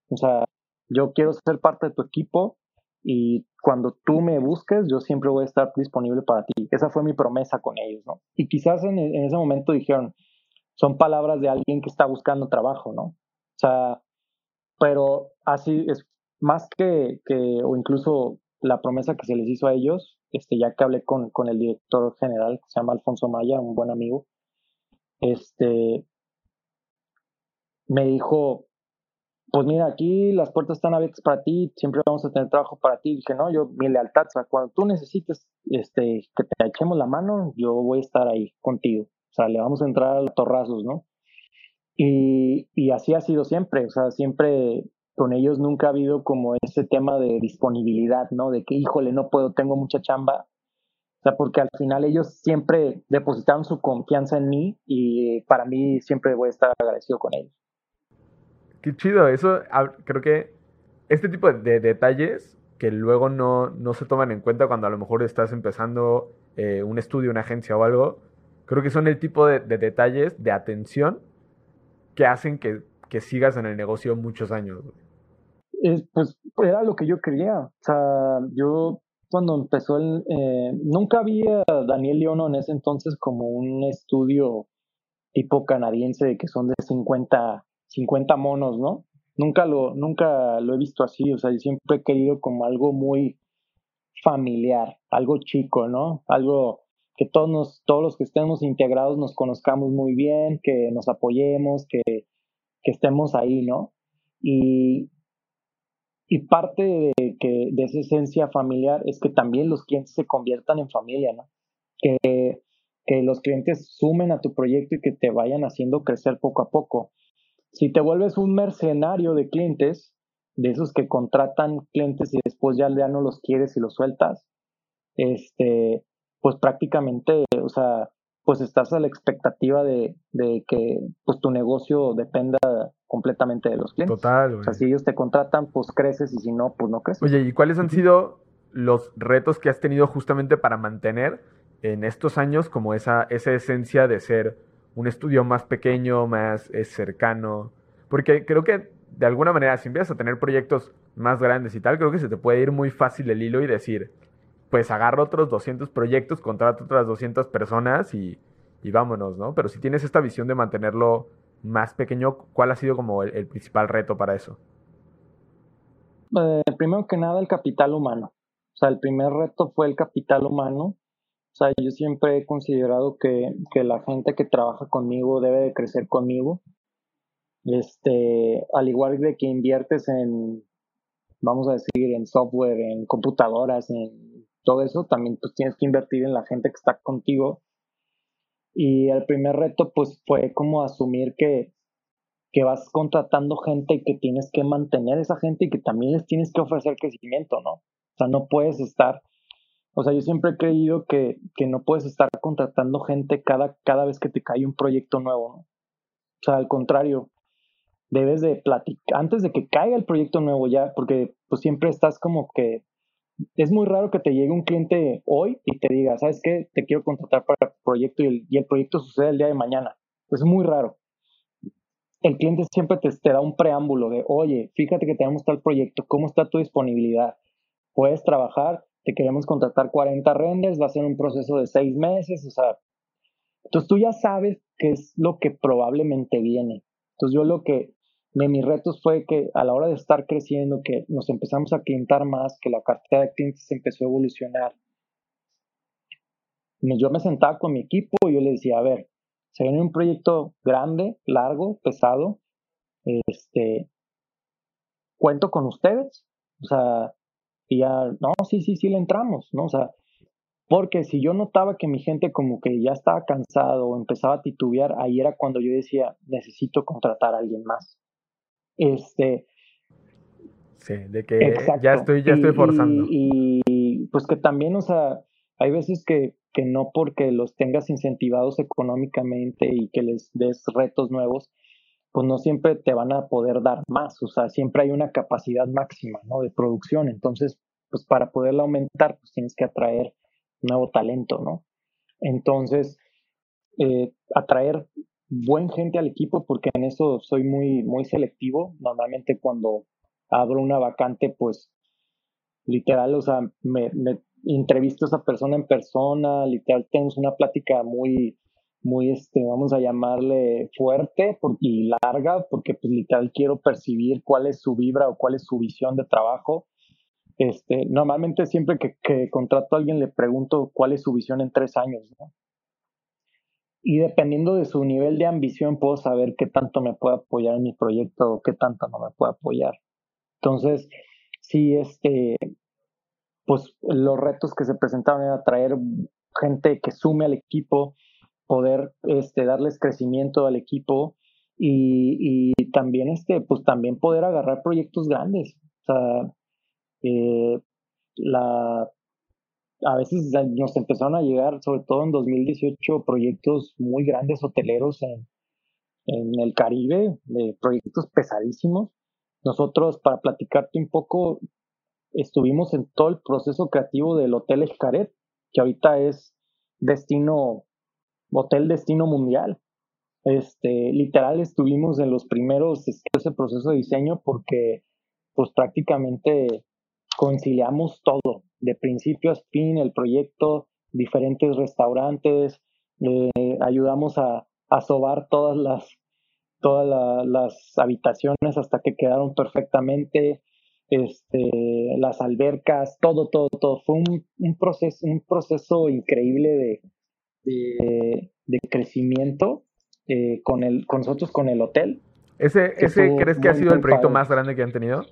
Speaker 1: O sea, yo quiero ser parte de tu equipo y cuando tú me busques, yo siempre voy a estar disponible para ti. Esa fue mi promesa con ellos, ¿no? Y quizás en, ese momento dijeron, son palabras de alguien que está buscando trabajo, ¿no? O sea, pero así es más que, que o incluso la promesa que se les hizo a ellos, este, ya que hablé con, con el director general, que se llama Alfonso Maya, un buen amigo, este, me dijo, pues mira, aquí las puertas están abiertas para ti, siempre vamos a tener trabajo para ti. dije, no, yo, mi lealtad, o sea, cuando tú necesites este, que te echemos la mano, yo voy a estar ahí contigo. O sea, le vamos a entrar a los torrazos, ¿no? Y, y así ha sido siempre, o sea, siempre con ellos nunca ha habido como ese tema de disponibilidad, ¿no? De que, híjole, no puedo, tengo mucha chamba. O sea, porque al final ellos siempre depositaron su confianza en mí y para mí siempre voy a estar agradecido con ellos.
Speaker 2: Qué chido, eso creo que este tipo de, detalles que luego no, no, se toman en cuenta cuando a lo mejor estás empezando eh, un estudio, una agencia o algo, creo que son el tipo de, detalles de atención que hacen que, que, sigas en el negocio muchos años.
Speaker 1: pues era lo que yo quería. O sea, yo cuando empezó el... Eh, nunca había Daniel Leono en ese entonces como un estudio tipo canadiense que son de 50 50 monos, ¿no? Nunca lo, nunca lo he visto así, o sea, yo siempre he querido como algo muy familiar, algo chico, ¿no? Algo que todos, nos, todos los que estemos integrados nos conozcamos muy bien, que nos apoyemos, que, que estemos ahí, ¿no? Y, y parte de, que, de esa esencia familiar es que también los clientes se conviertan en familia, ¿no? Que, que los clientes sumen a tu proyecto y que te vayan haciendo crecer poco a poco si te vuelves un mercenario de clientes, de esos que contratan clientes y después ya, ya no los quieres y los sueltas, este, pues prácticamente, o sea, pues estás a la expectativa de, de que pues tu negocio dependa completamente de los clientes.
Speaker 2: Total.
Speaker 1: O sea, si ellos te contratan, pues creces y si no, pues no creces.
Speaker 2: Oye, ¿y cuáles han sido los retos que has tenido justamente para mantener en estos años como esa, esa esencia de ser un estudio más pequeño, más eh, cercano. Porque creo que de alguna manera, si empiezas a tener proyectos más grandes y tal, creo que se te puede ir muy fácil el hilo y decir, pues agarro otros 200 proyectos, contrato otras 200 personas y, y vámonos, ¿no? Pero si tienes esta visión de mantenerlo más pequeño, ¿cuál ha sido como el, principal reto para eso?
Speaker 1: Eh, primero que nada, el capital humano. O sea, el primer reto fue el capital humano o sea, yo siempre he considerado que, que la gente que trabaja conmigo debe de crecer conmigo. Este, al igual de que inviertes en, vamos a decir, en software, en computadoras, en todo eso, también pues tienes que invertir en la gente que está contigo. Y el primer reto pues fue como asumir que, que vas contratando gente y que tienes que mantener esa gente y que también les tienes que ofrecer crecimiento, ¿no? O sea, no puedes estar o sea, yo siempre he creído que, que no puedes estar contratando gente cada, cada vez que te cae un proyecto nuevo, ¿no? O sea, al contrario, debes de platicar, antes de que caiga el proyecto nuevo ya, porque pues siempre estás como que, es muy raro que te llegue un cliente hoy y te diga, ¿sabes qué? Te quiero contratar para el proyecto y el, proyecto sucede el día de mañana. Es muy raro. El cliente siempre te, te da un preámbulo de, oye, fíjate que tenemos tal proyecto, ¿cómo está tu disponibilidad? ¿Puedes trabajar? Te queremos contratar 40 renders, va a ser un proceso de seis meses, o sea, entonces tú ya sabes qué es lo que probablemente viene. Entonces yo lo que, me, mis retos fue que a la hora de estar creciendo, que nos empezamos a clientar más, que la cartera de clientes empezó a evolucionar, yo me sentaba con mi equipo y yo le decía, a ver, se viene un proyecto grande, largo, pesado, este, cuento con ustedes, o sea, y ya, no, sí, sí, sí le entramos, ¿no? O sea, porque si yo notaba que mi gente como que ya estaba cansado o empezaba a titubear, ahí era cuando yo decía, necesito contratar a alguien más. Este.
Speaker 2: Sí, de que ya estoy, ya estoy forzando.
Speaker 1: Y, y, pues que también, o sea, hay veces que, que no porque los tengas incentivados económicamente y que les des retos nuevos, pues no siempre te van a poder dar más, o sea, siempre hay una capacidad máxima, ¿no? De producción, entonces, pues para poderla aumentar, pues tienes que atraer nuevo talento, ¿no? Entonces, eh, atraer buen gente al equipo, porque en eso soy muy, muy selectivo, normalmente cuando abro una vacante, pues literal, o sea, me, entrevisto a esa persona en persona, literal, tenemos una plática muy, muy, este, vamos a llamarle fuerte y larga, porque pues literal quiero percibir cuál es su vibra o cuál es su visión de trabajo. Este, normalmente siempre que, que contrato a alguien le pregunto cuál es su visión en tres años. Y dependiendo de su nivel de ambición, puedo saber qué tanto me puede apoyar en mi proyecto o qué tanto no me puede apoyar. Entonces, sí, este, pues los retos que se presentaban era traer gente que sume al equipo, poder este, darles crecimiento al equipo y, también, este, pues también poder agarrar proyectos grandes. O sea, eh, a veces nos empezaron a llegar, sobre todo en 2018, proyectos muy grandes hoteleros en, en el Caribe, de proyectos pesadísimos. Nosotros, para platicarte un poco, estuvimos en todo el proceso creativo del Hotel Escaret, que ahorita es destino, hotel destino mundial. Este, literal estuvimos en los primeros, ese proceso de diseño porque pues prácticamente conciliamos todo, de principio a fin, el proyecto, diferentes restaurantes, eh, ayudamos a, a sobar todas las todas las habitaciones hasta que quedaron perfectamente, este, las albercas, todo, todo, todo. Fue un, un proceso, un proceso increíble de, de, crecimiento eh, con, el, con nosotros, con el hotel.
Speaker 2: ¿Ese, ese crees que ha sido el proyecto más grande que han tenido?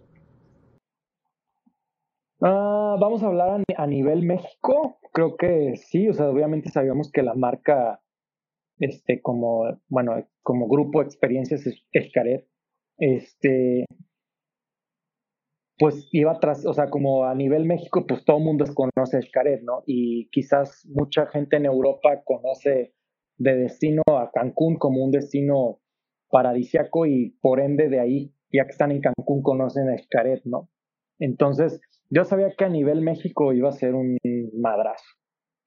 Speaker 1: Ah, vamos a hablar a, nivel México. Creo que sí, o sea, obviamente sabíamos que la marca, este, como, bueno, como grupo Experiencias Escaret, este, pues iba tras, o sea, como a nivel México, pues todo el mundo conoce Escaret, ¿no? Y quizás mucha gente en Europa conoce de destino a Cancún como un destino paradisiaco y por ende de ahí, ya que están en Cancún, conocen a Escaret, ¿no? Entonces, yo sabía que a nivel México iba a ser un madrazo,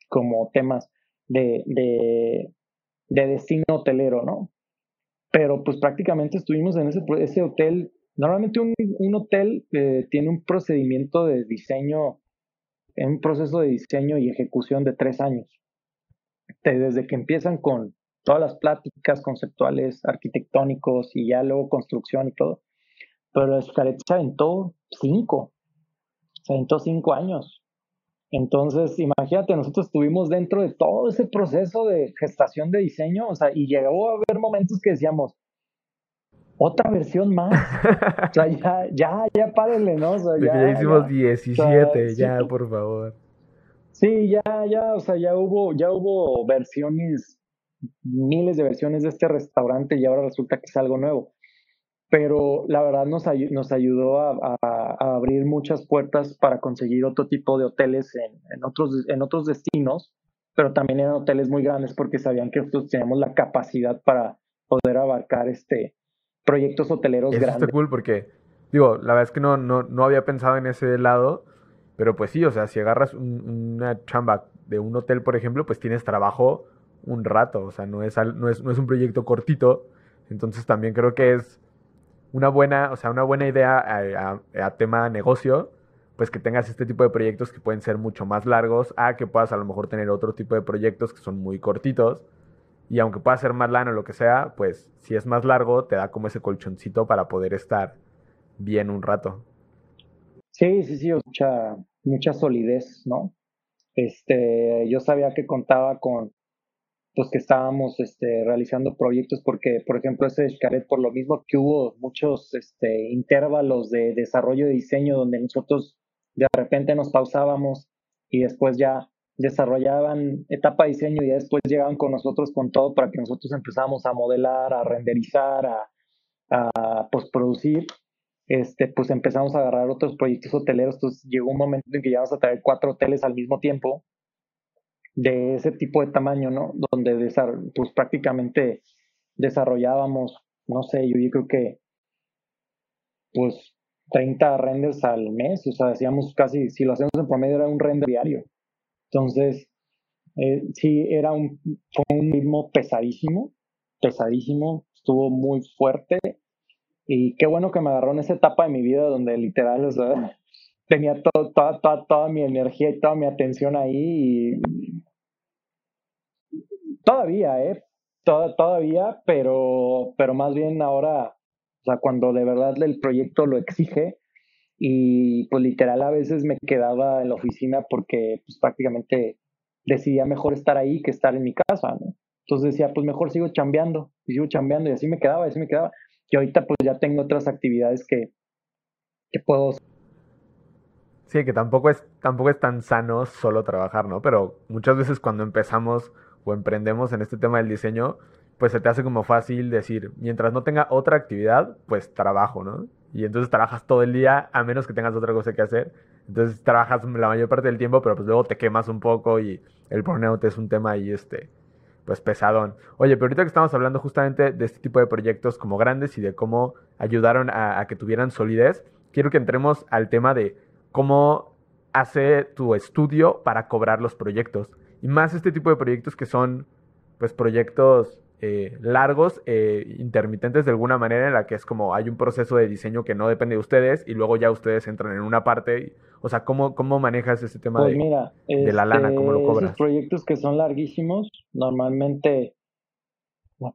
Speaker 1: como temas de, de, de destino hotelero, ¿no? Pero pues prácticamente estuvimos en ese, ese hotel. Normalmente un, un hotel eh, tiene un procedimiento de diseño, un proceso de diseño y ejecución de tres años. Desde que empiezan con todas las pláticas conceptuales, arquitectónicos y ya luego construcción y todo. Pero Escaret se aventó cinco se aventó cinco años. Entonces, imagínate, nosotros estuvimos dentro de todo ese proceso de gestación de diseño, o sea, y llegó a haber momentos que decíamos, otra versión más. o sea, ya, ya, ya párenle, ¿no? O sea,
Speaker 2: ya, hicimos 17, ya, por favor.
Speaker 1: Sí, ya, ya, o sea, ya hubo, ya hubo versiones, miles de versiones de este restaurante y ahora resulta que es algo nuevo pero la verdad nos, nos ayudó a, abrir muchas puertas para conseguir otro tipo de hoteles en, otros, en otros destinos, pero también eran hoteles muy grandes porque sabían que nosotros teníamos la capacidad para poder abarcar este proyectos hoteleros
Speaker 2: Eso
Speaker 1: grandes.
Speaker 2: Está cool porque, digo, la verdad es que no, no, no había pensado en ese lado, pero pues sí, o sea, si agarras una chamba de un hotel, por ejemplo, pues tienes trabajo un rato, o sea, no es, no es, no es un proyecto cortito, entonces también creo que es una buena, o sea, una buena idea a, tema negocio, pues que tengas este tipo de proyectos que pueden ser mucho más largos, a que puedas a lo mejor tener otro tipo de proyectos que son muy cortitos. Y aunque pueda ser más lano o lo que sea, pues si es más largo, te da como ese colchoncito para poder estar bien un rato.
Speaker 1: Sí, sí, sí, mucha, mucha solidez, ¿no? Este, yo sabía que contaba con pues que estábamos este, realizando proyectos porque, por ejemplo, ese Xcaret, por lo mismo que hubo muchos este, intervalos de desarrollo de diseño donde nosotros de repente nos pausábamos y después ya desarrollaban etapa de diseño y después llegaban con nosotros con todo para que nosotros empezáramos a modelar, a renderizar, a, a este, pues empezamos a agarrar otros proyectos hoteleros, entonces llegó un momento en que llegamos a traer cuatro hoteles al mismo tiempo de ese tipo de tamaño, ¿no? Donde pues prácticamente desarrollábamos, no sé, yo, creo que pues 30 renders al mes, o sea, hacíamos casi, si lo hacemos en promedio era un render diario. Entonces, eh, sí, era un, fue un ritmo pesadísimo, pesadísimo, estuvo muy fuerte y qué bueno que me agarró en esa etapa de mi vida donde literal, o sea, tenía toda, toda, toda mi energía y toda mi atención ahí y todavía, ¿eh? todavía, pero, pero más bien ahora, o sea, cuando de verdad el proyecto lo exige, y pues literal a veces me quedaba en la oficina porque pues prácticamente decidía mejor estar ahí que estar en mi casa, ¿no? Entonces decía, pues mejor sigo chambeando, y sigo chambeando, y así me quedaba, y así me quedaba. Y ahorita pues ya tengo otras actividades que, que puedo...
Speaker 2: Sí, que tampoco es, tampoco es tan sano solo trabajar, ¿no? Pero muchas veces cuando empezamos o emprendemos en este tema del diseño, pues se te hace como fácil decir, mientras no tenga otra actividad, pues trabajo, ¿no? Y entonces trabajas todo el día a menos que tengas otra cosa que hacer. Entonces trabajas la mayor parte del tiempo, pero pues luego te quemas un poco y el burnout es un tema ahí, este, pues pesadón. Oye, pero ahorita que estamos hablando justamente de este tipo de proyectos como grandes y de cómo ayudaron a, que tuvieran solidez, quiero que entremos al tema de cómo hace tu estudio para cobrar los proyectos. Y más este tipo de proyectos que son, pues, proyectos eh, largos, eh, intermitentes de alguna manera, en la que es como hay un proceso de diseño que no depende de ustedes y luego ya ustedes entran en una parte. o sea, ¿cómo, cómo manejas ese tema
Speaker 1: pues
Speaker 2: de, de, la lana? ¿Cómo lo este, cobras?
Speaker 1: Esos proyectos que son larguísimos, normalmente,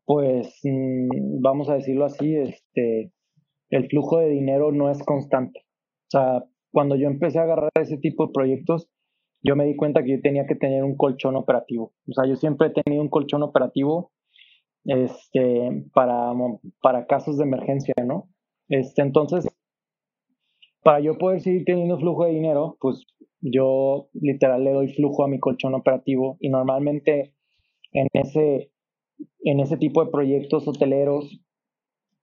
Speaker 1: pues, mm, vamos a decirlo así, este, el flujo de dinero no es constante. O sea, cuando yo empecé a agarrar ese tipo de proyectos, yo me di cuenta que yo tenía que tener un colchón operativo. O sea, yo siempre he tenido un colchón operativo este, para, para casos de emergencia, ¿no? Este, entonces, para yo poder seguir teniendo flujo de dinero, pues yo literal le doy flujo a mi colchón operativo y normalmente en ese, en ese tipo de proyectos hoteleros,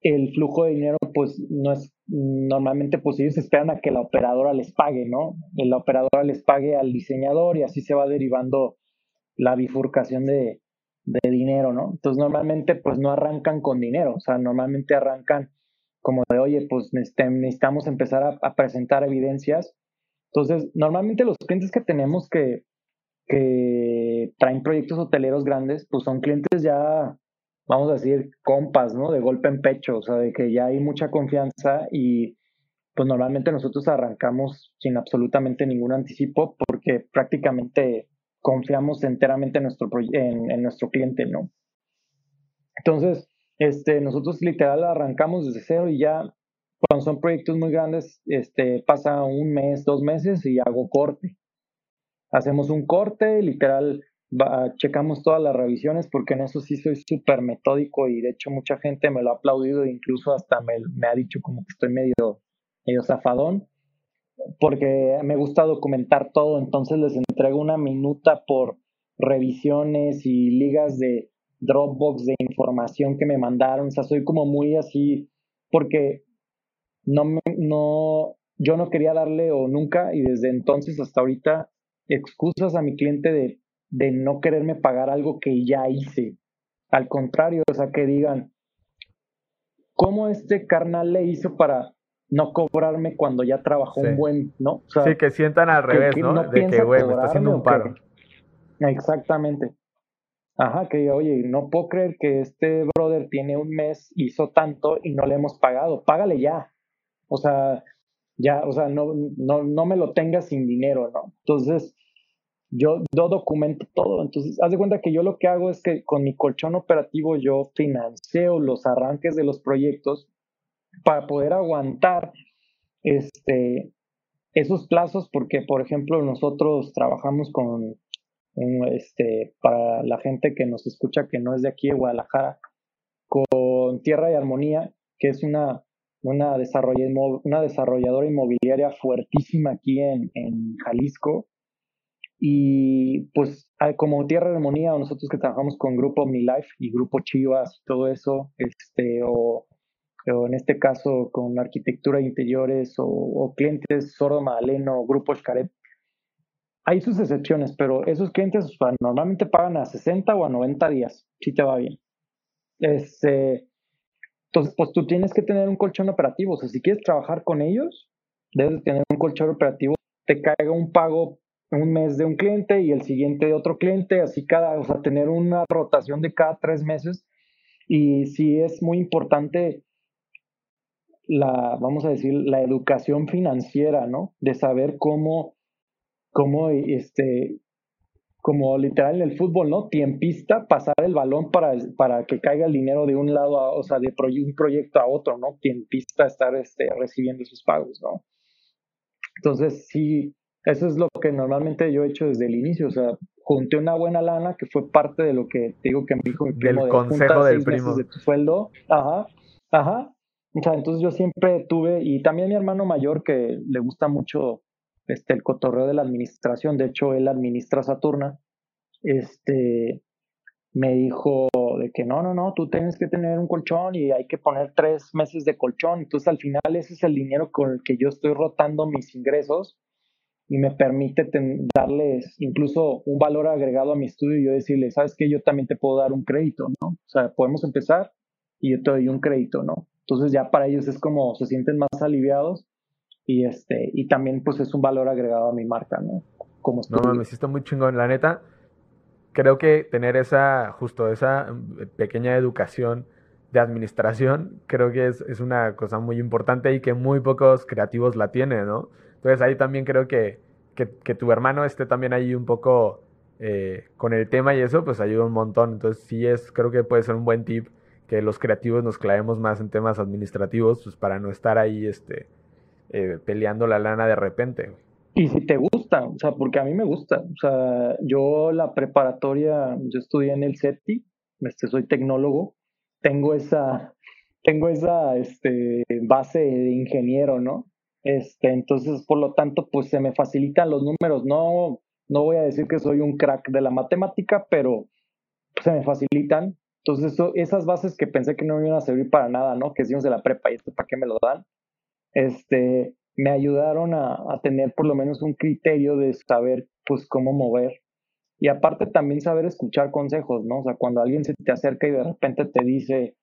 Speaker 1: el flujo de dinero pues no es normalmente pues ellos esperan a que la operadora les pague, ¿no? La operadora les pague al diseñador y así se va derivando la bifurcación de, de dinero, ¿no? Entonces normalmente pues no arrancan con dinero, o sea, normalmente arrancan como de, oye, pues necesitamos empezar a, presentar evidencias. Entonces, normalmente los clientes que tenemos que, que traen proyectos hoteleros grandes, pues son clientes ya, vamos a decir, compas, ¿no? De golpe en pecho, o sea, de que ya hay mucha confianza y pues normalmente nosotros arrancamos sin absolutamente ningún anticipo porque prácticamente confiamos enteramente en nuestro, en, nuestro cliente, ¿no? Entonces, este, nosotros literal arrancamos desde cero y ya cuando son proyectos muy grandes, este, pasa un mes, dos meses y hago corte. Hacemos un corte, literal, checamos todas las revisiones porque en eso sí soy súper metódico y de hecho mucha gente me lo ha aplaudido e incluso hasta me, me ha dicho como que estoy medio, medio zafadón porque me gusta documentar todo, entonces les entrego una minuta por revisiones y ligas de Dropbox de información que me mandaron, o sea, soy como muy así, porque no, me, no, yo no quería darle o nunca, y desde entonces hasta ahorita, excusas a mi cliente de, de no quererme pagar algo que ya hice. Al contrario, o sea, que digan, ¿cómo este carnal le hizo para no cobrarme cuando ya trabajó un buen, ¿no?
Speaker 2: sí, que sientan al revés, ¿no? De que, güey, me está haciendo un paro.
Speaker 1: Exactamente. Ajá, que oye, no puedo creer que este brother tiene un mes, hizo tanto y no le hemos pagado. Págale ya. O sea, ya, o sea, no, no, no me lo tengas sin dinero, ¿no? Entonces, yo, yo documento todo. Entonces, haz de cuenta que yo lo que hago es que con mi colchón operativo yo financio los arranques de los proyectos para poder aguantar este, esos plazos, porque, por ejemplo, nosotros trabajamos con, este, para la gente que nos escucha que no es de aquí de Guadalajara, con Tierra y Armonía, que es una, una, una desarrolladora inmobiliaria fuertísima aquí en, en Jalisco. Y pues como Tierra y Armonía, nosotros que trabajamos con Grupo Mi Life y Grupo Chivas y todo eso, este, o o en este caso con arquitectura de interiores o, clientes Sordo Magdaleno, Grupo Xcaret. Hay sus excepciones, pero esos clientes normalmente pagan a 60 o a 90 días, si te va bien. Este, entonces, pues tú tienes que tener un colchón operativo. O sea, si quieres trabajar con ellos, debes tener un colchón operativo. Te caiga un pago un mes de un cliente y el siguiente de otro cliente, así cada, o sea, tener una rotación de cada tres meses. Y sí es muy importante la, vamos a decir, la educación financiera, ¿no? De saber cómo, cómo, este, como literal en el fútbol, ¿no? Tiempista, pasar el balón para, para que caiga el dinero de un lado, o sea, de un proyecto a otro, ¿no? Tiempista estar este, recibiendo esos pagos, ¿no? Entonces, sí, eso es lo que normalmente yo he hecho desde el inicio, o sea, junté una buena lana que fue parte de lo que te digo que me dijo mi primo.
Speaker 2: Del consejo del primo.
Speaker 1: De tu sueldo, ajá, ajá. O sea, entonces yo siempre tuve, y también mi hermano mayor que le gusta mucho este, el cotorreo de la administración, de hecho él administra Saturna, este, me dijo de que no, no, no, tú tienes que tener un colchón y hay que poner tres meses de colchón. Entonces al final ese es el dinero con el que yo estoy rotando mis ingresos y me permite darles incluso un valor agregado a mi estudio y yo decirle, sabes que yo también te puedo dar un crédito, ¿no? O sea, podemos empezar y yo te doy un crédito, ¿no? Entonces ya para ellos es como se sienten más aliviados y este y también pues es un valor agregado a mi marca, ¿no?
Speaker 2: Como no mames, está muy chingón, la neta. Creo que tener esa justo esa mm, pequeña educación de administración creo que es, es una cosa muy importante y que muy pocos creativos la tienen, ¿no? Entonces ahí también creo que, que, tu hermano esté también ahí un poco eh, con el tema y eso, pues ayuda un montón. Entonces sí es, creo que puede ser un buen tip que los creativos nos clavemos más en temas administrativos, pues para no estar ahí este, eh, peleando la lana de repente.
Speaker 1: Y si te gusta, o sea, porque a mí me gusta. O sea, yo la preparatoria, yo estudié en el CETI, este, soy tecnólogo, tengo esa, tengo esa este, base de ingeniero, ¿no? Este, entonces, por lo tanto, pues se me facilitan los números. No, no voy a decir que soy un crack de la matemática, pero se me facilitan. Entonces, esas bases que pensé que no me iban a servir para nada, ¿no? Que hicimos de la prepa y esto, ¿para qué me lo dan? Este, me ayudaron a, a, tener por lo menos un criterio de saber, pues, cómo mover. Y aparte también saber escuchar consejos, ¿no? O sea, cuando alguien se te acerca y de repente te dice,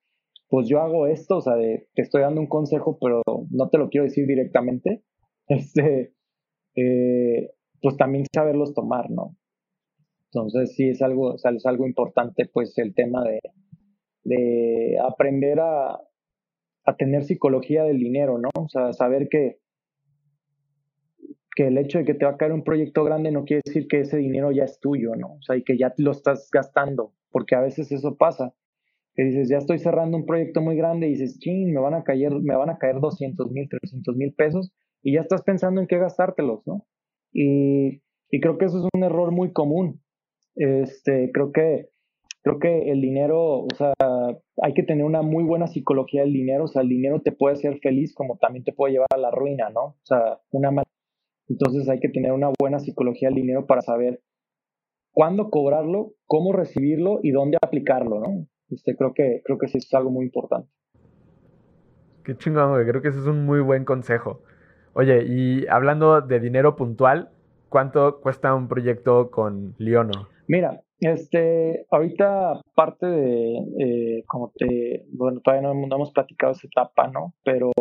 Speaker 1: pues yo hago esto, o sea, de, te estoy dando un consejo, pero no te lo quiero decir directamente, este, eh, pues también saberlos tomar, ¿no? Entonces sí es algo, es algo importante, pues el tema de, de aprender a, a tener psicología del dinero, ¿no? O sea, saber que, que el hecho de que te va a caer un proyecto grande no quiere decir que ese dinero ya es tuyo, ¿no? O sea, y que ya lo estás gastando, porque a veces eso pasa que dices, ya estoy cerrando un proyecto muy grande y dices, ching, me van a caer, me van a caer 200 mil, 300 mil pesos y ya estás pensando en qué gastártelos, ¿no? Y, y, creo que eso es un error muy común. Este, creo que, creo que el dinero, o sea, hay que tener una muy buena psicología del dinero, o sea, el dinero te puede hacer feliz como también te puede llevar a la ruina, ¿no? O sea, una entonces hay que tener una buena psicología del dinero para saber cuándo cobrarlo, cómo recibirlo y dónde aplicarlo, ¿no? Este, creo, que, creo que sí es algo muy importante.
Speaker 2: Qué chingón, güey. Creo que ese es un muy buen consejo. Oye, y hablando de dinero puntual, ¿cuánto cuesta un proyecto con Liono?
Speaker 1: Mira, este, ahorita parte de, eh, como te, bueno, todavía no, hemos platicado esa etapa, ¿no? Pero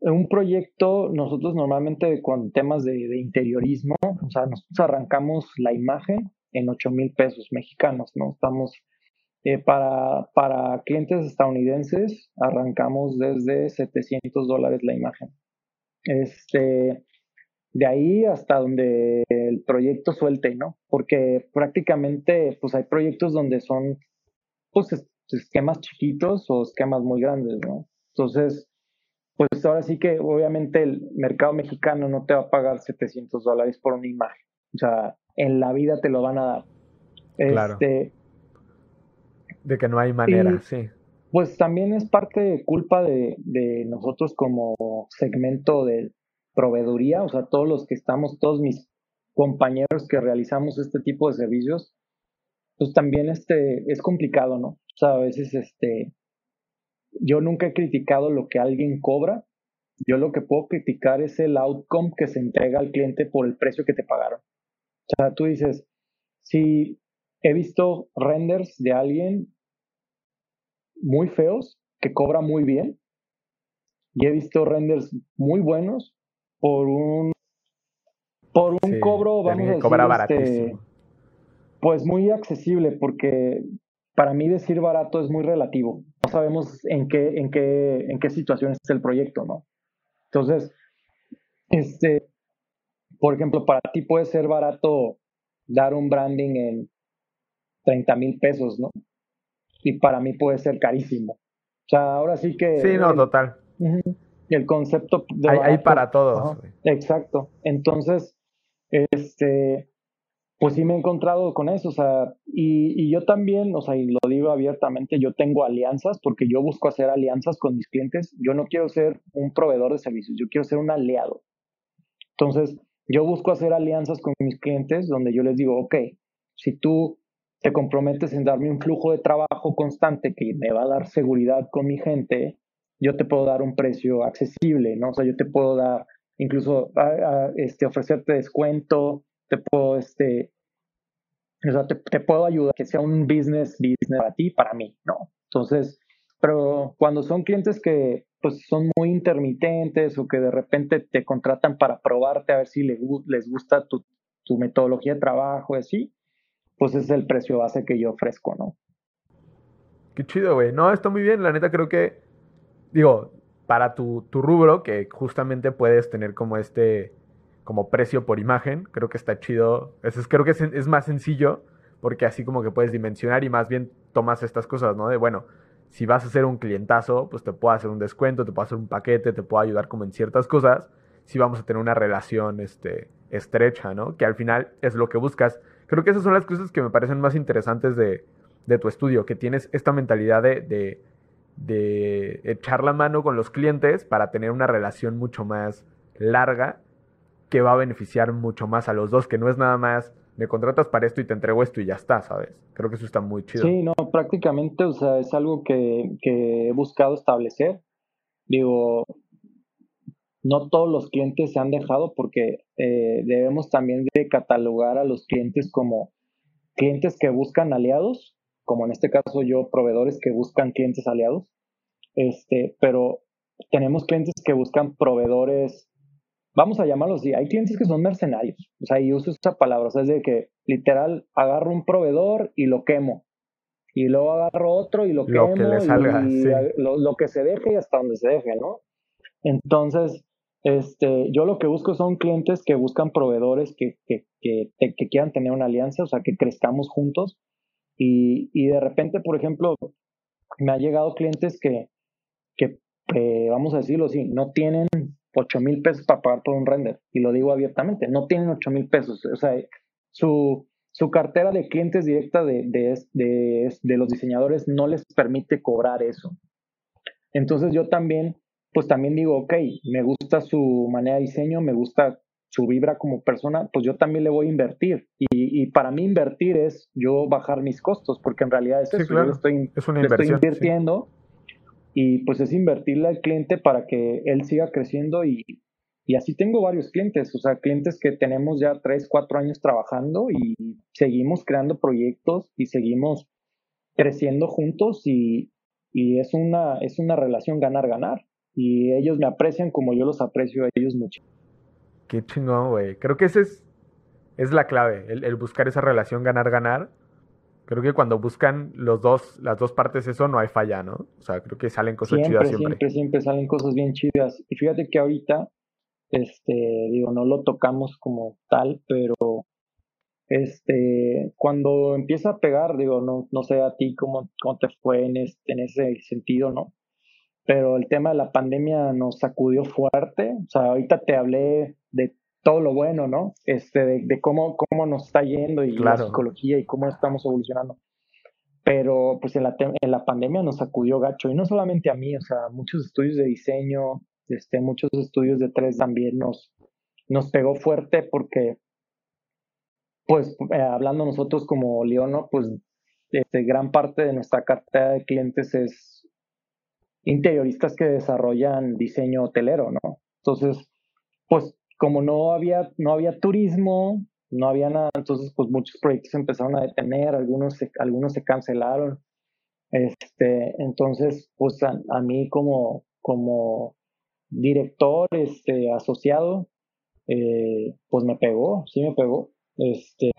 Speaker 1: un proyecto, nosotros normalmente con temas de, de interiorismo, o sea, nosotros arrancamos la imagen en 8 mil pesos mexicanos, ¿no? Estamos eh, para, para clientes estadounidenses arrancamos desde 700 dólares la imagen. Este, de ahí hasta donde el proyecto suelte, ¿no? Porque prácticamente pues hay proyectos donde son pues esquemas chiquitos o esquemas muy grandes, ¿no? Entonces, pues ahora sí que obviamente el mercado mexicano no te va a pagar 700 dólares por una imagen. O sea, en la vida te lo van a dar.
Speaker 2: Claro. Este, de que no hay manera, sí.
Speaker 1: Pues también es parte de culpa de, de nosotros como segmento de proveeduría, o sea, todos los que estamos, todos mis compañeros que realizamos este tipo de servicios, pues también este, es complicado, ¿no? O sea, a veces este, yo nunca he criticado lo que alguien cobra, yo lo que puedo criticar es el outcome que se entrega al cliente por el precio que te pagaron. O sea, tú dices, si he visto renders de alguien muy feos que cobra muy bien y he visto renders muy buenos por un por un cobro vamos a decir este, pues muy accesible porque para mí decir barato es muy relativo no sabemos en qué en qué en qué situación está el proyecto no entonces este por ejemplo para ti puede ser barato dar un branding en 30 mil pesos, ¿no? Y para mí puede ser carísimo. O sea, ahora sí que...
Speaker 2: Sí, no, total.
Speaker 1: El concepto
Speaker 2: de hay, para todos.
Speaker 1: exacto. Entonces, este, pues sí me he encontrado con eso, o sea, y, y, yo también, o sea, y lo digo abiertamente, yo tengo alianzas porque yo busco hacer alianzas con mis clientes. Yo no quiero ser un proveedor de servicios, yo quiero ser un aliado. Entonces, yo busco hacer alianzas con mis clientes donde yo les digo, ok, si tú te comprometes en darme un flujo de trabajo constante que me va a dar seguridad con mi gente, yo te puedo dar un precio accesible, ¿no? O sea, yo te puedo dar, incluso este, ofrecerte descuento, te puedo, este, o sea, te, puedo ayudar que sea un business, business para ti, para mí, ¿no? Entonces, pero cuando son clientes que pues son muy intermitentes o que de repente te contratan para probarte a ver si les, les gusta tu, tu metodología de trabajo y así, pues ese es el precio base que yo ofrezco, ¿no?
Speaker 2: Qué chido, güey. No, está muy bien. La neta creo que, digo, para tu, tu rubro, que justamente puedes tener como este, como precio por imagen, creo que está chido. Es, creo que es, es más sencillo porque así como que puedes dimensionar y más bien tomas estas cosas, ¿no? De, bueno, si vas a hacer un clientazo, pues te puedo hacer un descuento, te puedo hacer un paquete, te puedo ayudar como en ciertas cosas, si vamos a tener una relación este, estrecha, ¿no? Que al final es lo que buscas. Creo que esas son las cosas que me parecen más interesantes de, tu estudio, que tienes esta mentalidad de, de, echar la mano con los clientes para tener una relación mucho más larga que va a beneficiar mucho más a los dos, que no es nada más me contratas para esto y te entrego esto y ya está, ¿sabes? Creo que eso está muy chido.
Speaker 1: Sí, no, prácticamente, o sea, es algo que, que he buscado establecer. Digo, no todos los clientes se han dejado porque eh, debemos también de catalogar a los clientes como clientes que buscan aliados, como en este caso yo, proveedores que buscan clientes aliados, este, pero tenemos clientes que buscan proveedores, vamos a llamarlos así, hay clientes que son mercenarios, o sea, y uso esa palabra, o sea, es de que literal agarro un proveedor y lo quemo, y luego agarro otro y lo, quemo, que le salga, y, lo, lo que se deje y hasta donde se deje, ¿no? Entonces, este, yo lo que busco son clientes que buscan proveedores que, que, que, que quieran tener una alianza, o sea, que crezcamos juntos. Y, de repente, por ejemplo, me ha llegado clientes que, que vamos a decirlo así, no tienen 8 mil pesos para pagar por un render. Y lo digo abiertamente, no tienen 8 mil pesos. O sea, su, su cartera de clientes directa de, de, de, de los diseñadores no les permite cobrar eso. Entonces yo también pues también digo, ok, me gusta su manera de diseño, me gusta su vibra como persona, pues yo también le voy a invertir. Y, para mí invertir es yo bajar mis costos, porque en realidad es eso, yo estoy, es una estoy invirtiendo y pues es invertirle al cliente para que él siga creciendo y, y así tengo varios clientes, o sea, clientes que tenemos ya tres, cuatro años trabajando y seguimos creando proyectos y seguimos creciendo juntos y, y es, una, es una relación ganar-ganar y ellos me aprecian como yo los aprecio a ellos mucho.
Speaker 2: Qué chingón, güey. Creo que ese es, es la clave, el, buscar esa relación ganar-ganar. Creo que cuando buscan los dos, las dos partes eso, no hay falla, ¿no? O sea, creo que salen cosas chidas siempre.
Speaker 1: Siempre, siempre salen cosas bien chidas. Y fíjate que ahorita, este, digo, no lo tocamos como tal, pero este, cuando empieza a pegar, digo, no, no sé a ti cómo, cómo te fue en, este, en ese sentido, ¿no? Pero el tema de la pandemia nos sacudió fuerte. O sea, ahorita te hablé de todo lo bueno, ¿no? Este, de, cómo, cómo nos está yendo y la psicología y cómo estamos evolucionando. Pero pues en la, en la pandemia nos sacudió gacho, y no solamente a mí, o sea, muchos estudios de diseño, este, muchos estudios de tres también nos, nos pegó fuerte porque, pues, eh, hablando nosotros como Leono, pues, este, gran parte de nuestra cartera de clientes es interioristas que desarrollan diseño hotelero, ¿no? Entonces, pues como no había, no había turismo, no había nada, entonces pues muchos proyectos empezaron a detener, algunos se, algunos se cancelaron. Este, entonces, pues a, mí como, como director este, asociado, eh, pues me pegó, sí me pegó. Este,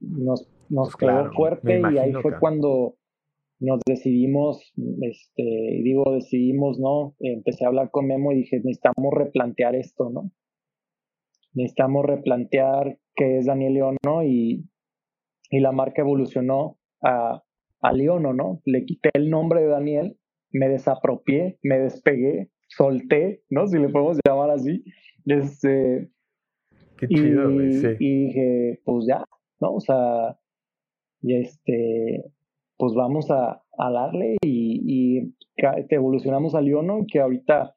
Speaker 1: nos, nos pues pegó fuerte y ahí fue cuando nos decidimos, este, digo, decidimos, ¿no? Empecé a hablar con Memo y dije, necesitamos replantear esto, ¿no? Necesitamos replantear qué es Daniel Leono y, y la marca evolucionó a, a Leono, ¿no? Le quité el nombre de Daniel, me desapropié, me despegué, solté, ¿no? Si le podemos llamar así. Este,
Speaker 2: Qué chido,
Speaker 1: y,
Speaker 2: sí.
Speaker 1: y dije, pues ya, ¿no? O sea, y este, pues vamos a, a darle y, y evolucionamos a Leono, que ahorita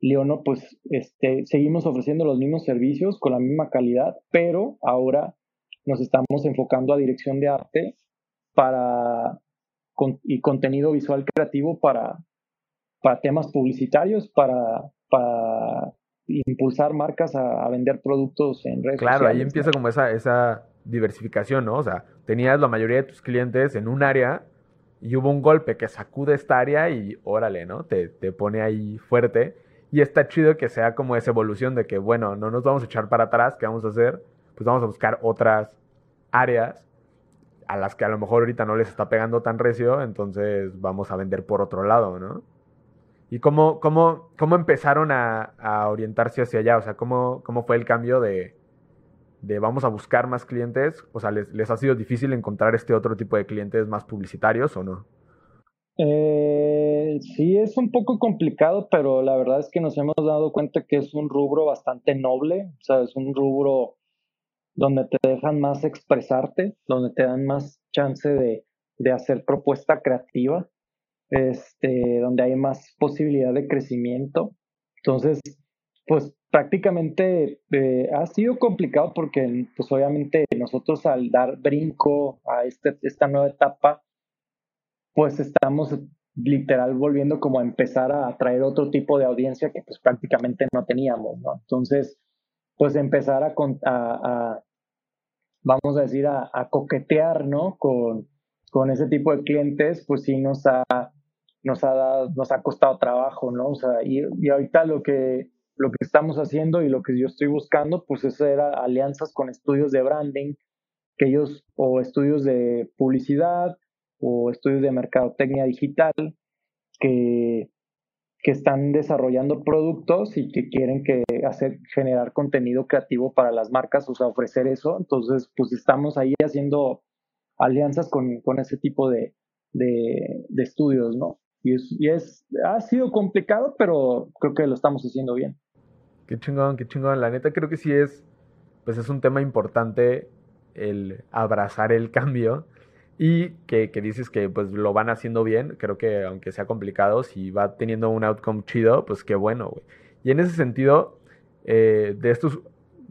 Speaker 1: Leono, pues este, seguimos ofreciendo los mismos servicios con la misma calidad, pero ahora nos estamos enfocando a dirección de arte para y contenido visual creativo para, para temas publicitarios, para, para impulsar marcas a, vender productos en redes
Speaker 2: claro,
Speaker 1: sociales.
Speaker 2: Claro, ahí empieza como esa, esa diversificación, ¿no? O sea, tenías la mayoría de tus clientes en un área y hubo un golpe que sacude esta área y órale, ¿no? Te, te pone ahí fuerte. Y está chido que sea como esa evolución de que, bueno, no nos vamos a echar para atrás, ¿qué vamos a hacer? Pues vamos a buscar otras áreas a las que a lo mejor ahorita no les está pegando tan recio, entonces vamos a vender por otro lado, ¿no? ¿Y cómo, cómo, cómo empezaron a, a orientarse hacia allá? O sea, ¿cómo, cómo fue el cambio de, de vamos a buscar más clientes? O sea, ¿les, ¿les, ha sido difícil encontrar este otro tipo de clientes más publicitarios o no?
Speaker 1: Eh, sí, es un poco complicado, pero la verdad es que nos hemos dado cuenta que es un rubro bastante noble, o sea, es un rubro donde te dejan más expresarte, donde te dan más chance de, de hacer propuesta creativa, este, donde hay más posibilidad de crecimiento. Entonces, pues prácticamente eh, ha sido complicado porque, pues obviamente nosotros al dar brinco a este, esta nueva etapa, pues estamos literal volviendo como a empezar a atraer otro tipo de audiencia que pues prácticamente no teníamos. Entonces, pues empezar a vamos a decir, a, a coquetear, ¿no? Con, con, ese tipo de clientes, pues sí nos ha, nos ha, dado, nos ha costado trabajo, ¿no? O sea, y, y ahorita lo que, lo que estamos haciendo y lo que yo estoy buscando, pues es era alianzas con estudios de branding, que ellos, o estudios de publicidad, o estudios de mercadotecnia digital, que, que están desarrollando productos y que quieren que hacer generar contenido creativo para las marcas, o sea, ofrecer eso. Entonces, pues estamos ahí haciendo alianzas con, con ese tipo de, de, de, estudios, ¿no? Y, es, y es, ha sido complicado, pero creo que lo estamos haciendo bien.
Speaker 2: Qué chingón, qué chingón. La neta creo que sí es, pues es un tema importante el abrazar el cambio y que, que, dices que pues lo van haciendo bien, creo que aunque sea complicado, si va teniendo un outcome chido, pues qué bueno, güey. Y en ese sentido, eh, de estos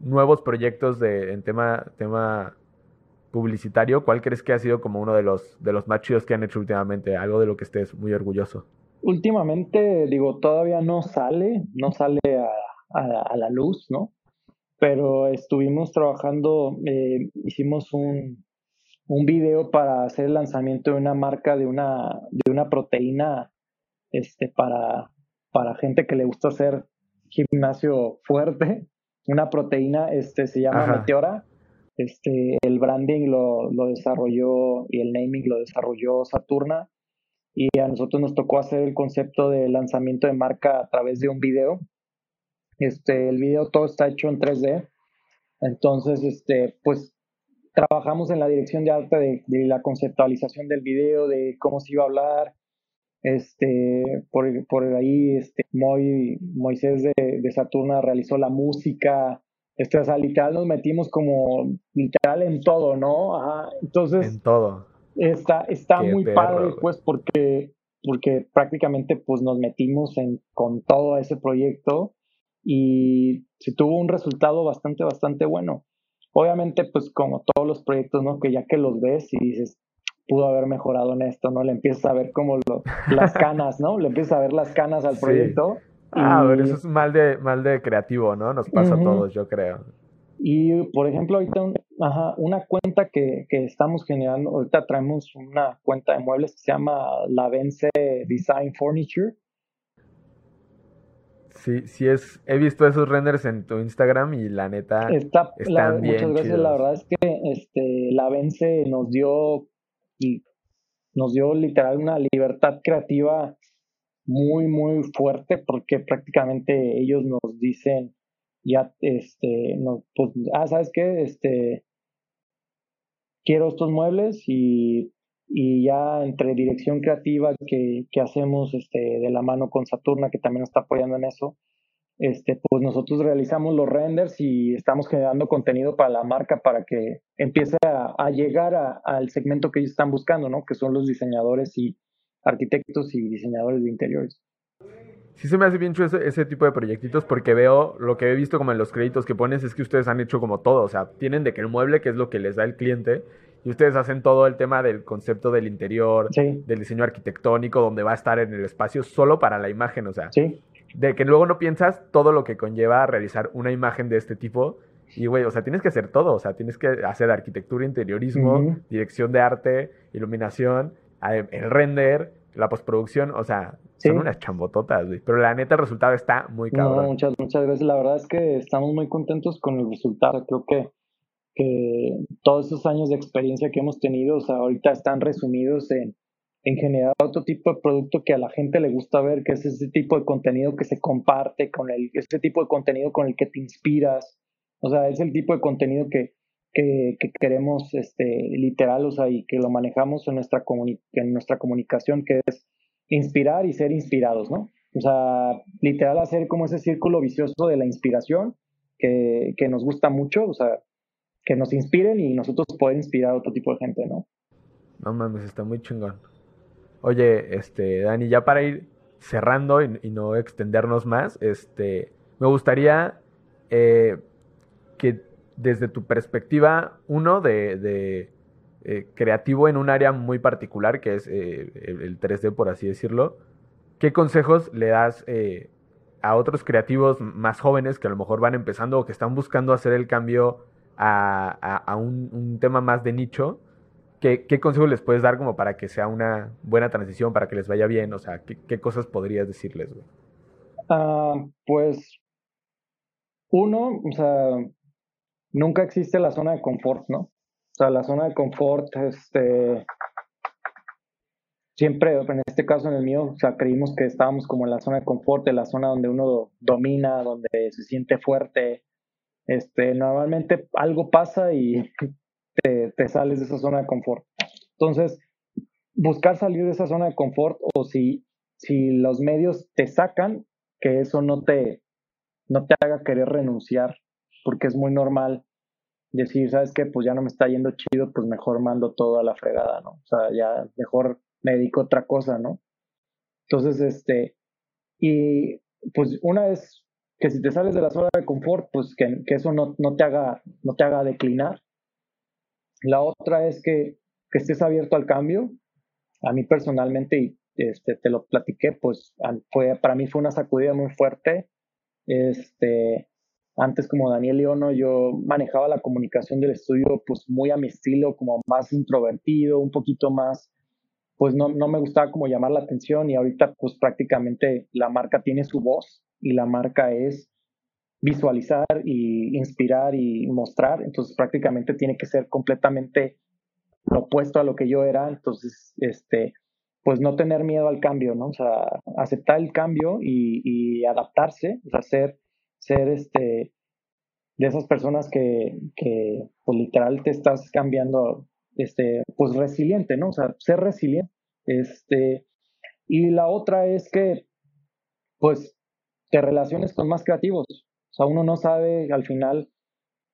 Speaker 2: nuevos proyectos de, en tema, tema publicitario, ¿cuál crees que ha sido como uno de los, de los más chidos que han hecho últimamente? Algo de lo que estés muy orgulloso.
Speaker 1: Últimamente, digo, todavía no sale, no sale a, la luz, ¿no? Pero estuvimos trabajando, eh, hicimos un, un video para hacer el lanzamiento de una marca de una, de una proteína este, para, para gente que le gusta hacer gimnasio fuerte. Una proteína este, se llama Ajá. Meteora. Este, el branding lo, lo desarrolló y el naming lo desarrolló Saturna. Y a nosotros nos tocó hacer el concepto de lanzamiento de marca a través de un video. Este, el video todo está hecho en 3D. Entonces, este, pues trabajamos en la dirección de arte de, de, la conceptualización del video, de cómo se iba a hablar. Este, por, por ahí, este, Moy, Moisés de, de, Saturna realizó la música. Este, o sea, literal nos metimos como literal en todo, ¿no? Ajá. Entonces,
Speaker 2: en todo.
Speaker 1: Está, está muy perro, padre, wey. pues, porque, porque prácticamente pues nos metimos en, con todo ese proyecto y se tuvo un resultado bastante, bastante bueno obviamente, pues como todos los proyectos, ¿no? Que ya que los ves y dices, pudo haber mejorado en esto, ¿no? Le empiezas a ver como lo, las canas, ¿no? Le empiezas a ver las canas al proyecto.
Speaker 2: Sí. Ah, y... pero eso es mal de, mal de creativo, ¿no? Nos pasa uh -huh. a todos, yo creo.
Speaker 1: Y, por ejemplo, ahorita un, ajá, una cuenta que, que, estamos generando, ahorita traemos una cuenta de muebles que se llama La Vence Design Furniture.
Speaker 2: Sí, sí es, he visto esos renders en tu Instagram y la neta
Speaker 1: Está,
Speaker 2: están
Speaker 1: la,
Speaker 2: bien
Speaker 1: muchas gracias,
Speaker 2: chidos.
Speaker 1: la verdad es que este, la Vence nos dio y nos dio literal una libertad creativa muy muy fuerte porque prácticamente ellos nos dicen ya este no pues ah sabes qué este quiero estos muebles y y ya entre dirección creativa que, que hacemos este, de la mano con Saturna, que también nos está apoyando en eso, este, pues nosotros realizamos los renders y estamos generando contenido para la marca para que empiece a, llegar al segmento que ellos están buscando, ¿no? Que son los diseñadores y arquitectos y diseñadores de interiores.
Speaker 2: Sí se me hace bien chulo ese, tipo de proyectitos porque veo, lo que he visto como en los créditos que pones es que ustedes han hecho como todo, o sea, tienen de que el mueble, que es lo que les da el cliente, y ustedes hacen todo el tema del concepto del interior, del diseño arquitectónico, donde va a estar en el espacio solo para la imagen, o sea,
Speaker 1: sí
Speaker 2: de que luego no piensas todo lo que conlleva realizar una imagen de este tipo. Y, güey, o sea, tienes que hacer todo. O sea, tienes que hacer arquitectura, interiorismo, dirección de arte, iluminación, el render, la postproducción. O sea, son unas chambototas, güey. Pero la neta, el resultado está muy cabrón.
Speaker 1: No, muchas, muchas gracias. La verdad es que estamos muy contentos con el resultado. Creo que, que todos esos años de experiencia que hemos tenido, o sea, ahorita están resumidos en en generar otro tipo de producto que a la gente le gusta ver, que es ese tipo de contenido que se comparte, con el, ese tipo de contenido con el que te inspiras. O sea, es el tipo de contenido que, que, queremos este, literal, o sea, y que lo manejamos en nuestra, en nuestra comunicación, que es inspirar y ser inspirados, ¿no? O sea, literal hacer como ese círculo vicioso de la inspiración que, que nos gusta mucho, o sea, que nos inspiren y nosotros poder inspirar a otro tipo de gente, ¿no?
Speaker 2: No mames, está muy chingón. Oye, este, Dani, ya para ir cerrando y, no extendernos más, este, me gustaría eh, que desde tu perspectiva, uno de, eh, creativo en un área muy particular, que es eh, el 3D, por así decirlo, ¿qué consejos le das a otros creativos más jóvenes que a lo mejor van empezando o que están buscando hacer el cambio a, un, tema más de nicho? ¿Qué, ¿Qué consejo les puedes dar como para que sea una buena transición, para que les vaya bien? O sea, ¿qué, cosas podrías decirles, güey?
Speaker 1: Ah, pues, uno, o sea, nunca existe la zona de confort, ¿no? O sea, la zona de confort, este, siempre, en este caso en el mío, o sea, creímos que estábamos como en la zona de confort, en la zona donde uno domina, donde se siente fuerte. Este, normalmente algo pasa y te, sales de esa zona de confort. Entonces, buscar salir de esa zona de confort o si, si los medios te sacan, que eso no te, no te haga querer renunciar, porque es muy normal decir, ¿sabes qué? Pues ya no me está yendo chido, pues mejor mando todo a la fregada, ¿no? O sea, ya mejor me dedico a otra cosa, ¿no? Entonces, este, y pues una vez que si te sales de la zona de confort, pues que, que eso no, no, te haga, no te haga declinar, la otra es que, estés abierto al cambio. A mí personalmente, y este, te lo platiqué, pues fue, para mí fue una sacudida muy fuerte. Este, antes como Daniel Leono, yo manejaba la comunicación del estudio pues muy a mi estilo, como más introvertido, un poquito más, pues no, no me gustaba como llamar la atención y ahorita pues prácticamente la marca tiene su voz y la marca es visualizar y inspirar y mostrar, entonces prácticamente tiene que ser completamente opuesto a lo que yo era, entonces, este, pues no tener miedo al cambio, ¿no? O sea, aceptar el cambio y, adaptarse, o sea, ser, ser este, de esas personas que, que, pues literal te estás cambiando, este, pues resiliente, ¿no? O sea, ser resiliente, este, y la otra es que, pues, te relaciones con más creativos, o sea, uno no sabe al final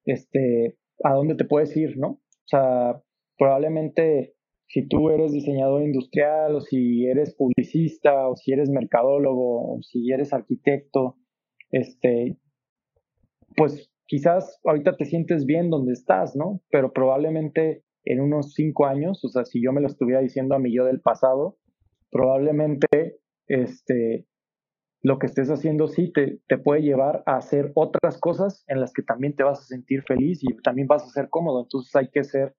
Speaker 1: este, a dónde te puedes ir, ¿no? O sea, probablemente si tú eres diseñador industrial o si eres publicista o si eres mercadólogo o si eres arquitecto, este, pues quizás ahorita te sientes bien donde estás, ¿no? Pero probablemente en unos cinco años, o sea, si yo me lo estuviera diciendo a mi yo del pasado, probablemente este, lo que estés haciendo sí te, te, puede llevar a hacer otras cosas en las que también te vas a sentir feliz y también vas a ser cómodo. Entonces hay que ser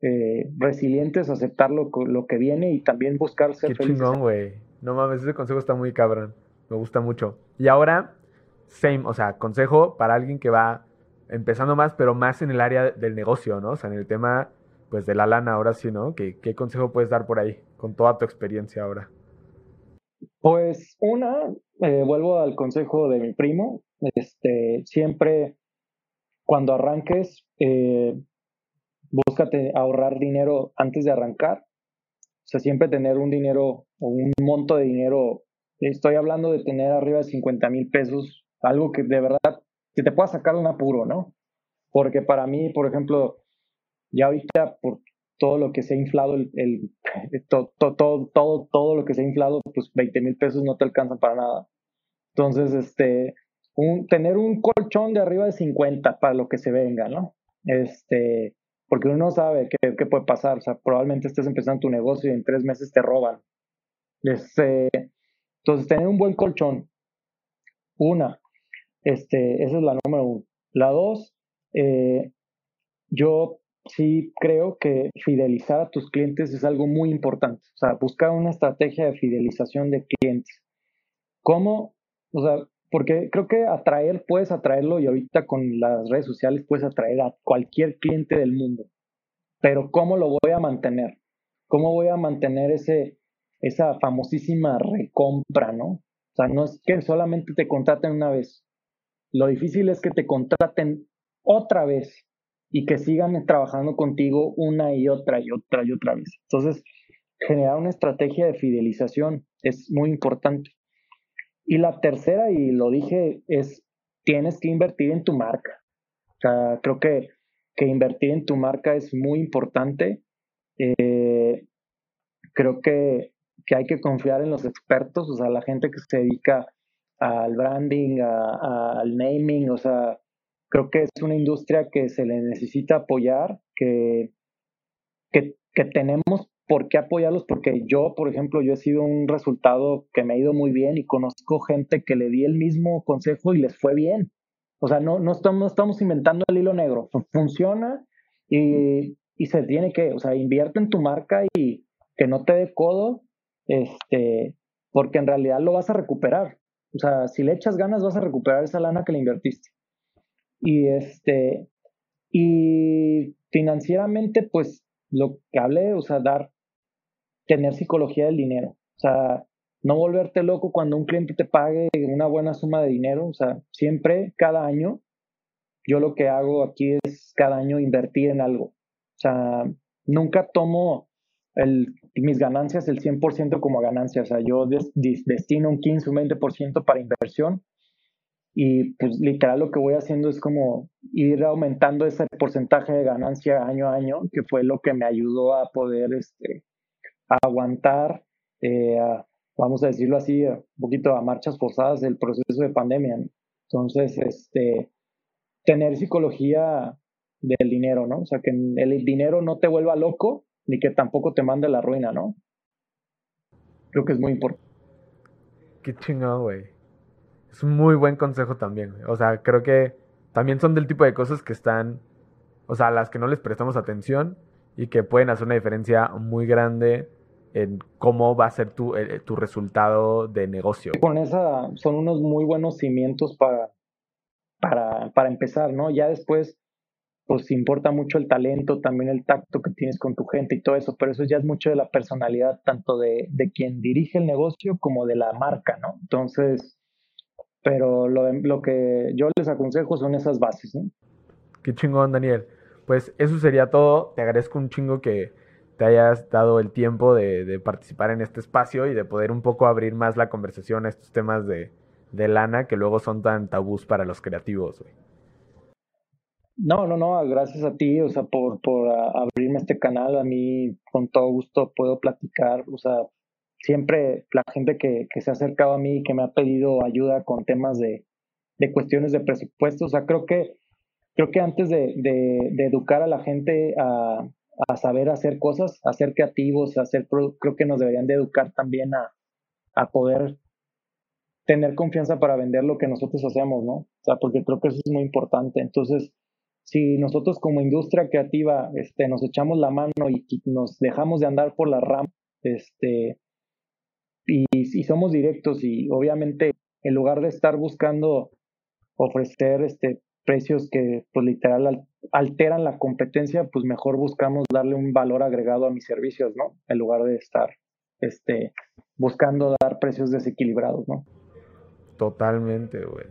Speaker 1: eh, resilientes, aceptar lo, lo, que viene y también buscar ser
Speaker 2: Qué chingón, güey. No mames, ese consejo está muy cabrón. Me gusta mucho. Y ahora, same, o sea, consejo para alguien que va empezando más, pero más en el área del negocio, ¿no? O sea, en el tema, pues, de la lana, ahora sí, ¿no? ¿Qué, qué consejo puedes dar por ahí, con toda tu experiencia ahora?
Speaker 1: Pues una, eh, vuelvo al consejo de mi primo, este, siempre cuando arranques, eh, búscate ahorrar dinero antes de arrancar, sea, siempre tener un dinero o un monto de dinero, estoy hablando de tener arriba de 50 mil pesos, algo que de verdad, que te pueda sacar un apuro, ¿no? Porque para mí, por ejemplo, ya ahorita por todo lo que se ha inflado, el, el todo, todo, todo, todo lo que se ha inflado, pues 20 mil pesos no te alcanzan para nada. Entonces, este, tener un colchón de arriba de 50 para lo que se venga, ¿no? Este, porque uno no sabe qué, qué, puede pasar, o sea, probablemente estés empezando tu negocio y en tres meses te roban. Este, entonces, tener un buen colchón, una, este, esa es la número uno. La dos, eh, yo sí creo que fidelizar a tus clientes es algo muy importante, o sea, buscar una estrategia de fidelización de clientes. ¿Cómo? O sea, porque creo que atraer, puedes atraerlo y ahorita con las redes sociales puedes atraer a cualquier cliente del mundo. Pero ¿cómo lo voy a mantener? ¿Cómo voy a mantener ese, esa famosísima recompra, no? O sea, no es que solamente te contraten una vez. Lo difícil es que te contraten otra vez y que sigan trabajando contigo una y otra y otra y otra vez. Entonces, generar una estrategia de fidelización es muy importante. Y la tercera, y lo dije, es tienes que invertir en tu marca. Creo que, que invertir en tu marca es muy importante. Eh, creo que, que, hay que confiar en los expertos, o sea, la gente que se dedica al branding, al naming, o sea, creo que es una industria que se le necesita apoyar, que, que, que tenemos ¿por qué apoyarlos? Porque yo, por ejemplo, yo he sido un resultado que me ha ido muy bien y conozco gente que le di el mismo consejo y les fue bien. O sea, no, no, estamos, estamos inventando el hilo negro. Funciona y, y, se tiene que, o sea, invierte en tu marca y que no te dé codo, este, porque en realidad lo vas a recuperar. O sea, si le echas ganas, vas a recuperar esa lana que le invertiste. Y este, y financieramente, pues lo que hablé, o sea, dar tener psicología del dinero. O sea, no volverte loco cuando un cliente te pague una buena suma de dinero. O sea, siempre, cada año, yo lo que hago aquí es cada año invertir en algo. O sea, nunca tomo el, mis ganancias el 100% como ganancias. O sea, yo destino un 15, un 20% para inversión. Y pues literal lo que voy haciendo es como ir aumentando ese porcentaje de ganancia año a año, que fue lo que me ayudó a poder este, aguantar, eh, vamos a decirlo así, un poquito a marchas forzadas del proceso de pandemia. Entonces, este, tener psicología del dinero, ¿no? O sea, que el dinero no te vuelva loco ni que tampoco te mande la ruina, ¿no? Creo que es muy importante.
Speaker 2: Qué chingón, güey. Es un muy buen consejo también. O sea, creo que también son del tipo de cosas que están, o sea, a las que no les prestamos atención y que pueden hacer una diferencia muy grande en cómo va a ser tu, eh, tu resultado de negocio.
Speaker 1: Con esa son unos muy buenos cimientos para, para, para empezar, ¿no? Ya después, pues importa mucho el talento, también el tacto que tienes con tu gente y todo eso, pero eso ya es mucho de la personalidad tanto de, de quien dirige el negocio como de la marca, ¿no? Entonces, pero lo, lo que yo les aconsejo son esas bases, ¿no?
Speaker 2: Qué chingón, Daniel. Pues eso sería todo. Te agradezco un chingo que, te hayas dado el tiempo de, participar en este espacio y de poder un poco abrir más la conversación a estos temas de, lana que luego son tan tabús para los creativos,
Speaker 1: No, no, no, gracias a ti, o sea, por, por abrirme este canal, a mí con todo gusto puedo platicar, o sea, siempre la gente que, se ha acercado a mí y que me ha pedido ayuda con temas de, de cuestiones de presupuesto, o sea, creo que, creo que antes de, de educar a la gente a, a saber hacer cosas, a ser creativos, a hacer, creo que nos deberían de educar también a, a poder tener confianza para vender lo que nosotros hacemos, ¿no? O sea, porque creo que eso es muy importante. Entonces, si nosotros como industria creativa este, nos echamos la mano y, nos dejamos de andar por la RAM, este, y, y, somos directos y obviamente en lugar de estar buscando ofrecer este, precios que pues literal alteran la competencia, pues mejor buscamos darle un valor agregado a mis servicios, ¿no? En lugar de estar este, buscando dar precios desequilibrados, ¿no?
Speaker 2: Totalmente, güey.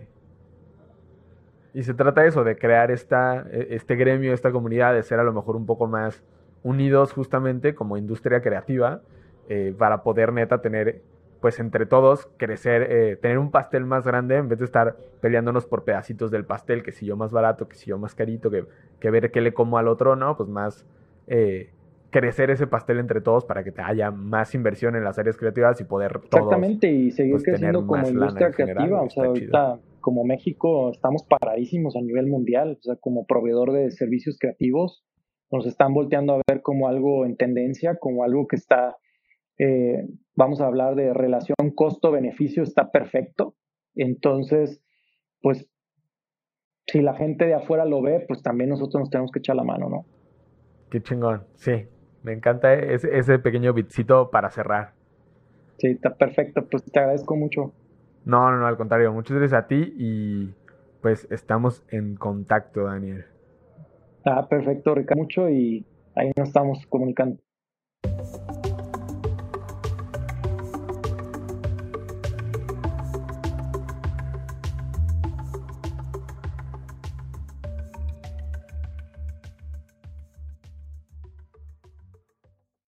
Speaker 2: Y se trata eso, de crear esta, e, este gremio, esta comunidad, de ser a lo mejor un poco más unidos justamente como industria creativa eh, para poder neta tener, pues entre todos, crecer, eh, tener un pastel más grande en vez de estar peleándonos por pedacitos del pastel, que si yo más barato, que si yo más carito, que, que ver qué le como al otro, ¿no? Pues más eh, crecer ese pastel entre todos para que te haya más inversión en las áreas creativas y poder todos,
Speaker 1: Exactamente, y seguir
Speaker 2: pues,
Speaker 1: creciendo como industria
Speaker 2: general,
Speaker 1: creativa. O sea, ahorita como México estamos paradísimos a nivel mundial, o sea, como proveedor de servicios creativos, nos están volteando a ver como algo en tendencia, como algo que está, eh, vamos a hablar de relación costo-beneficio, está perfecto. Entonces, pues, si la gente de afuera lo ve, pues también nosotros nos tenemos que echar la mano, ¿no?
Speaker 2: Qué chingón, sí. Me encanta ese, ese pequeño bitcito para cerrar.
Speaker 1: Sí, está perfecto. Pues te agradezco mucho.
Speaker 2: No, no, no, al contrario. Muchas gracias a ti y pues estamos en contacto, Daniel.
Speaker 1: Ah, perfecto, Ricardo. Mucho y ahí nos estamos comunicando.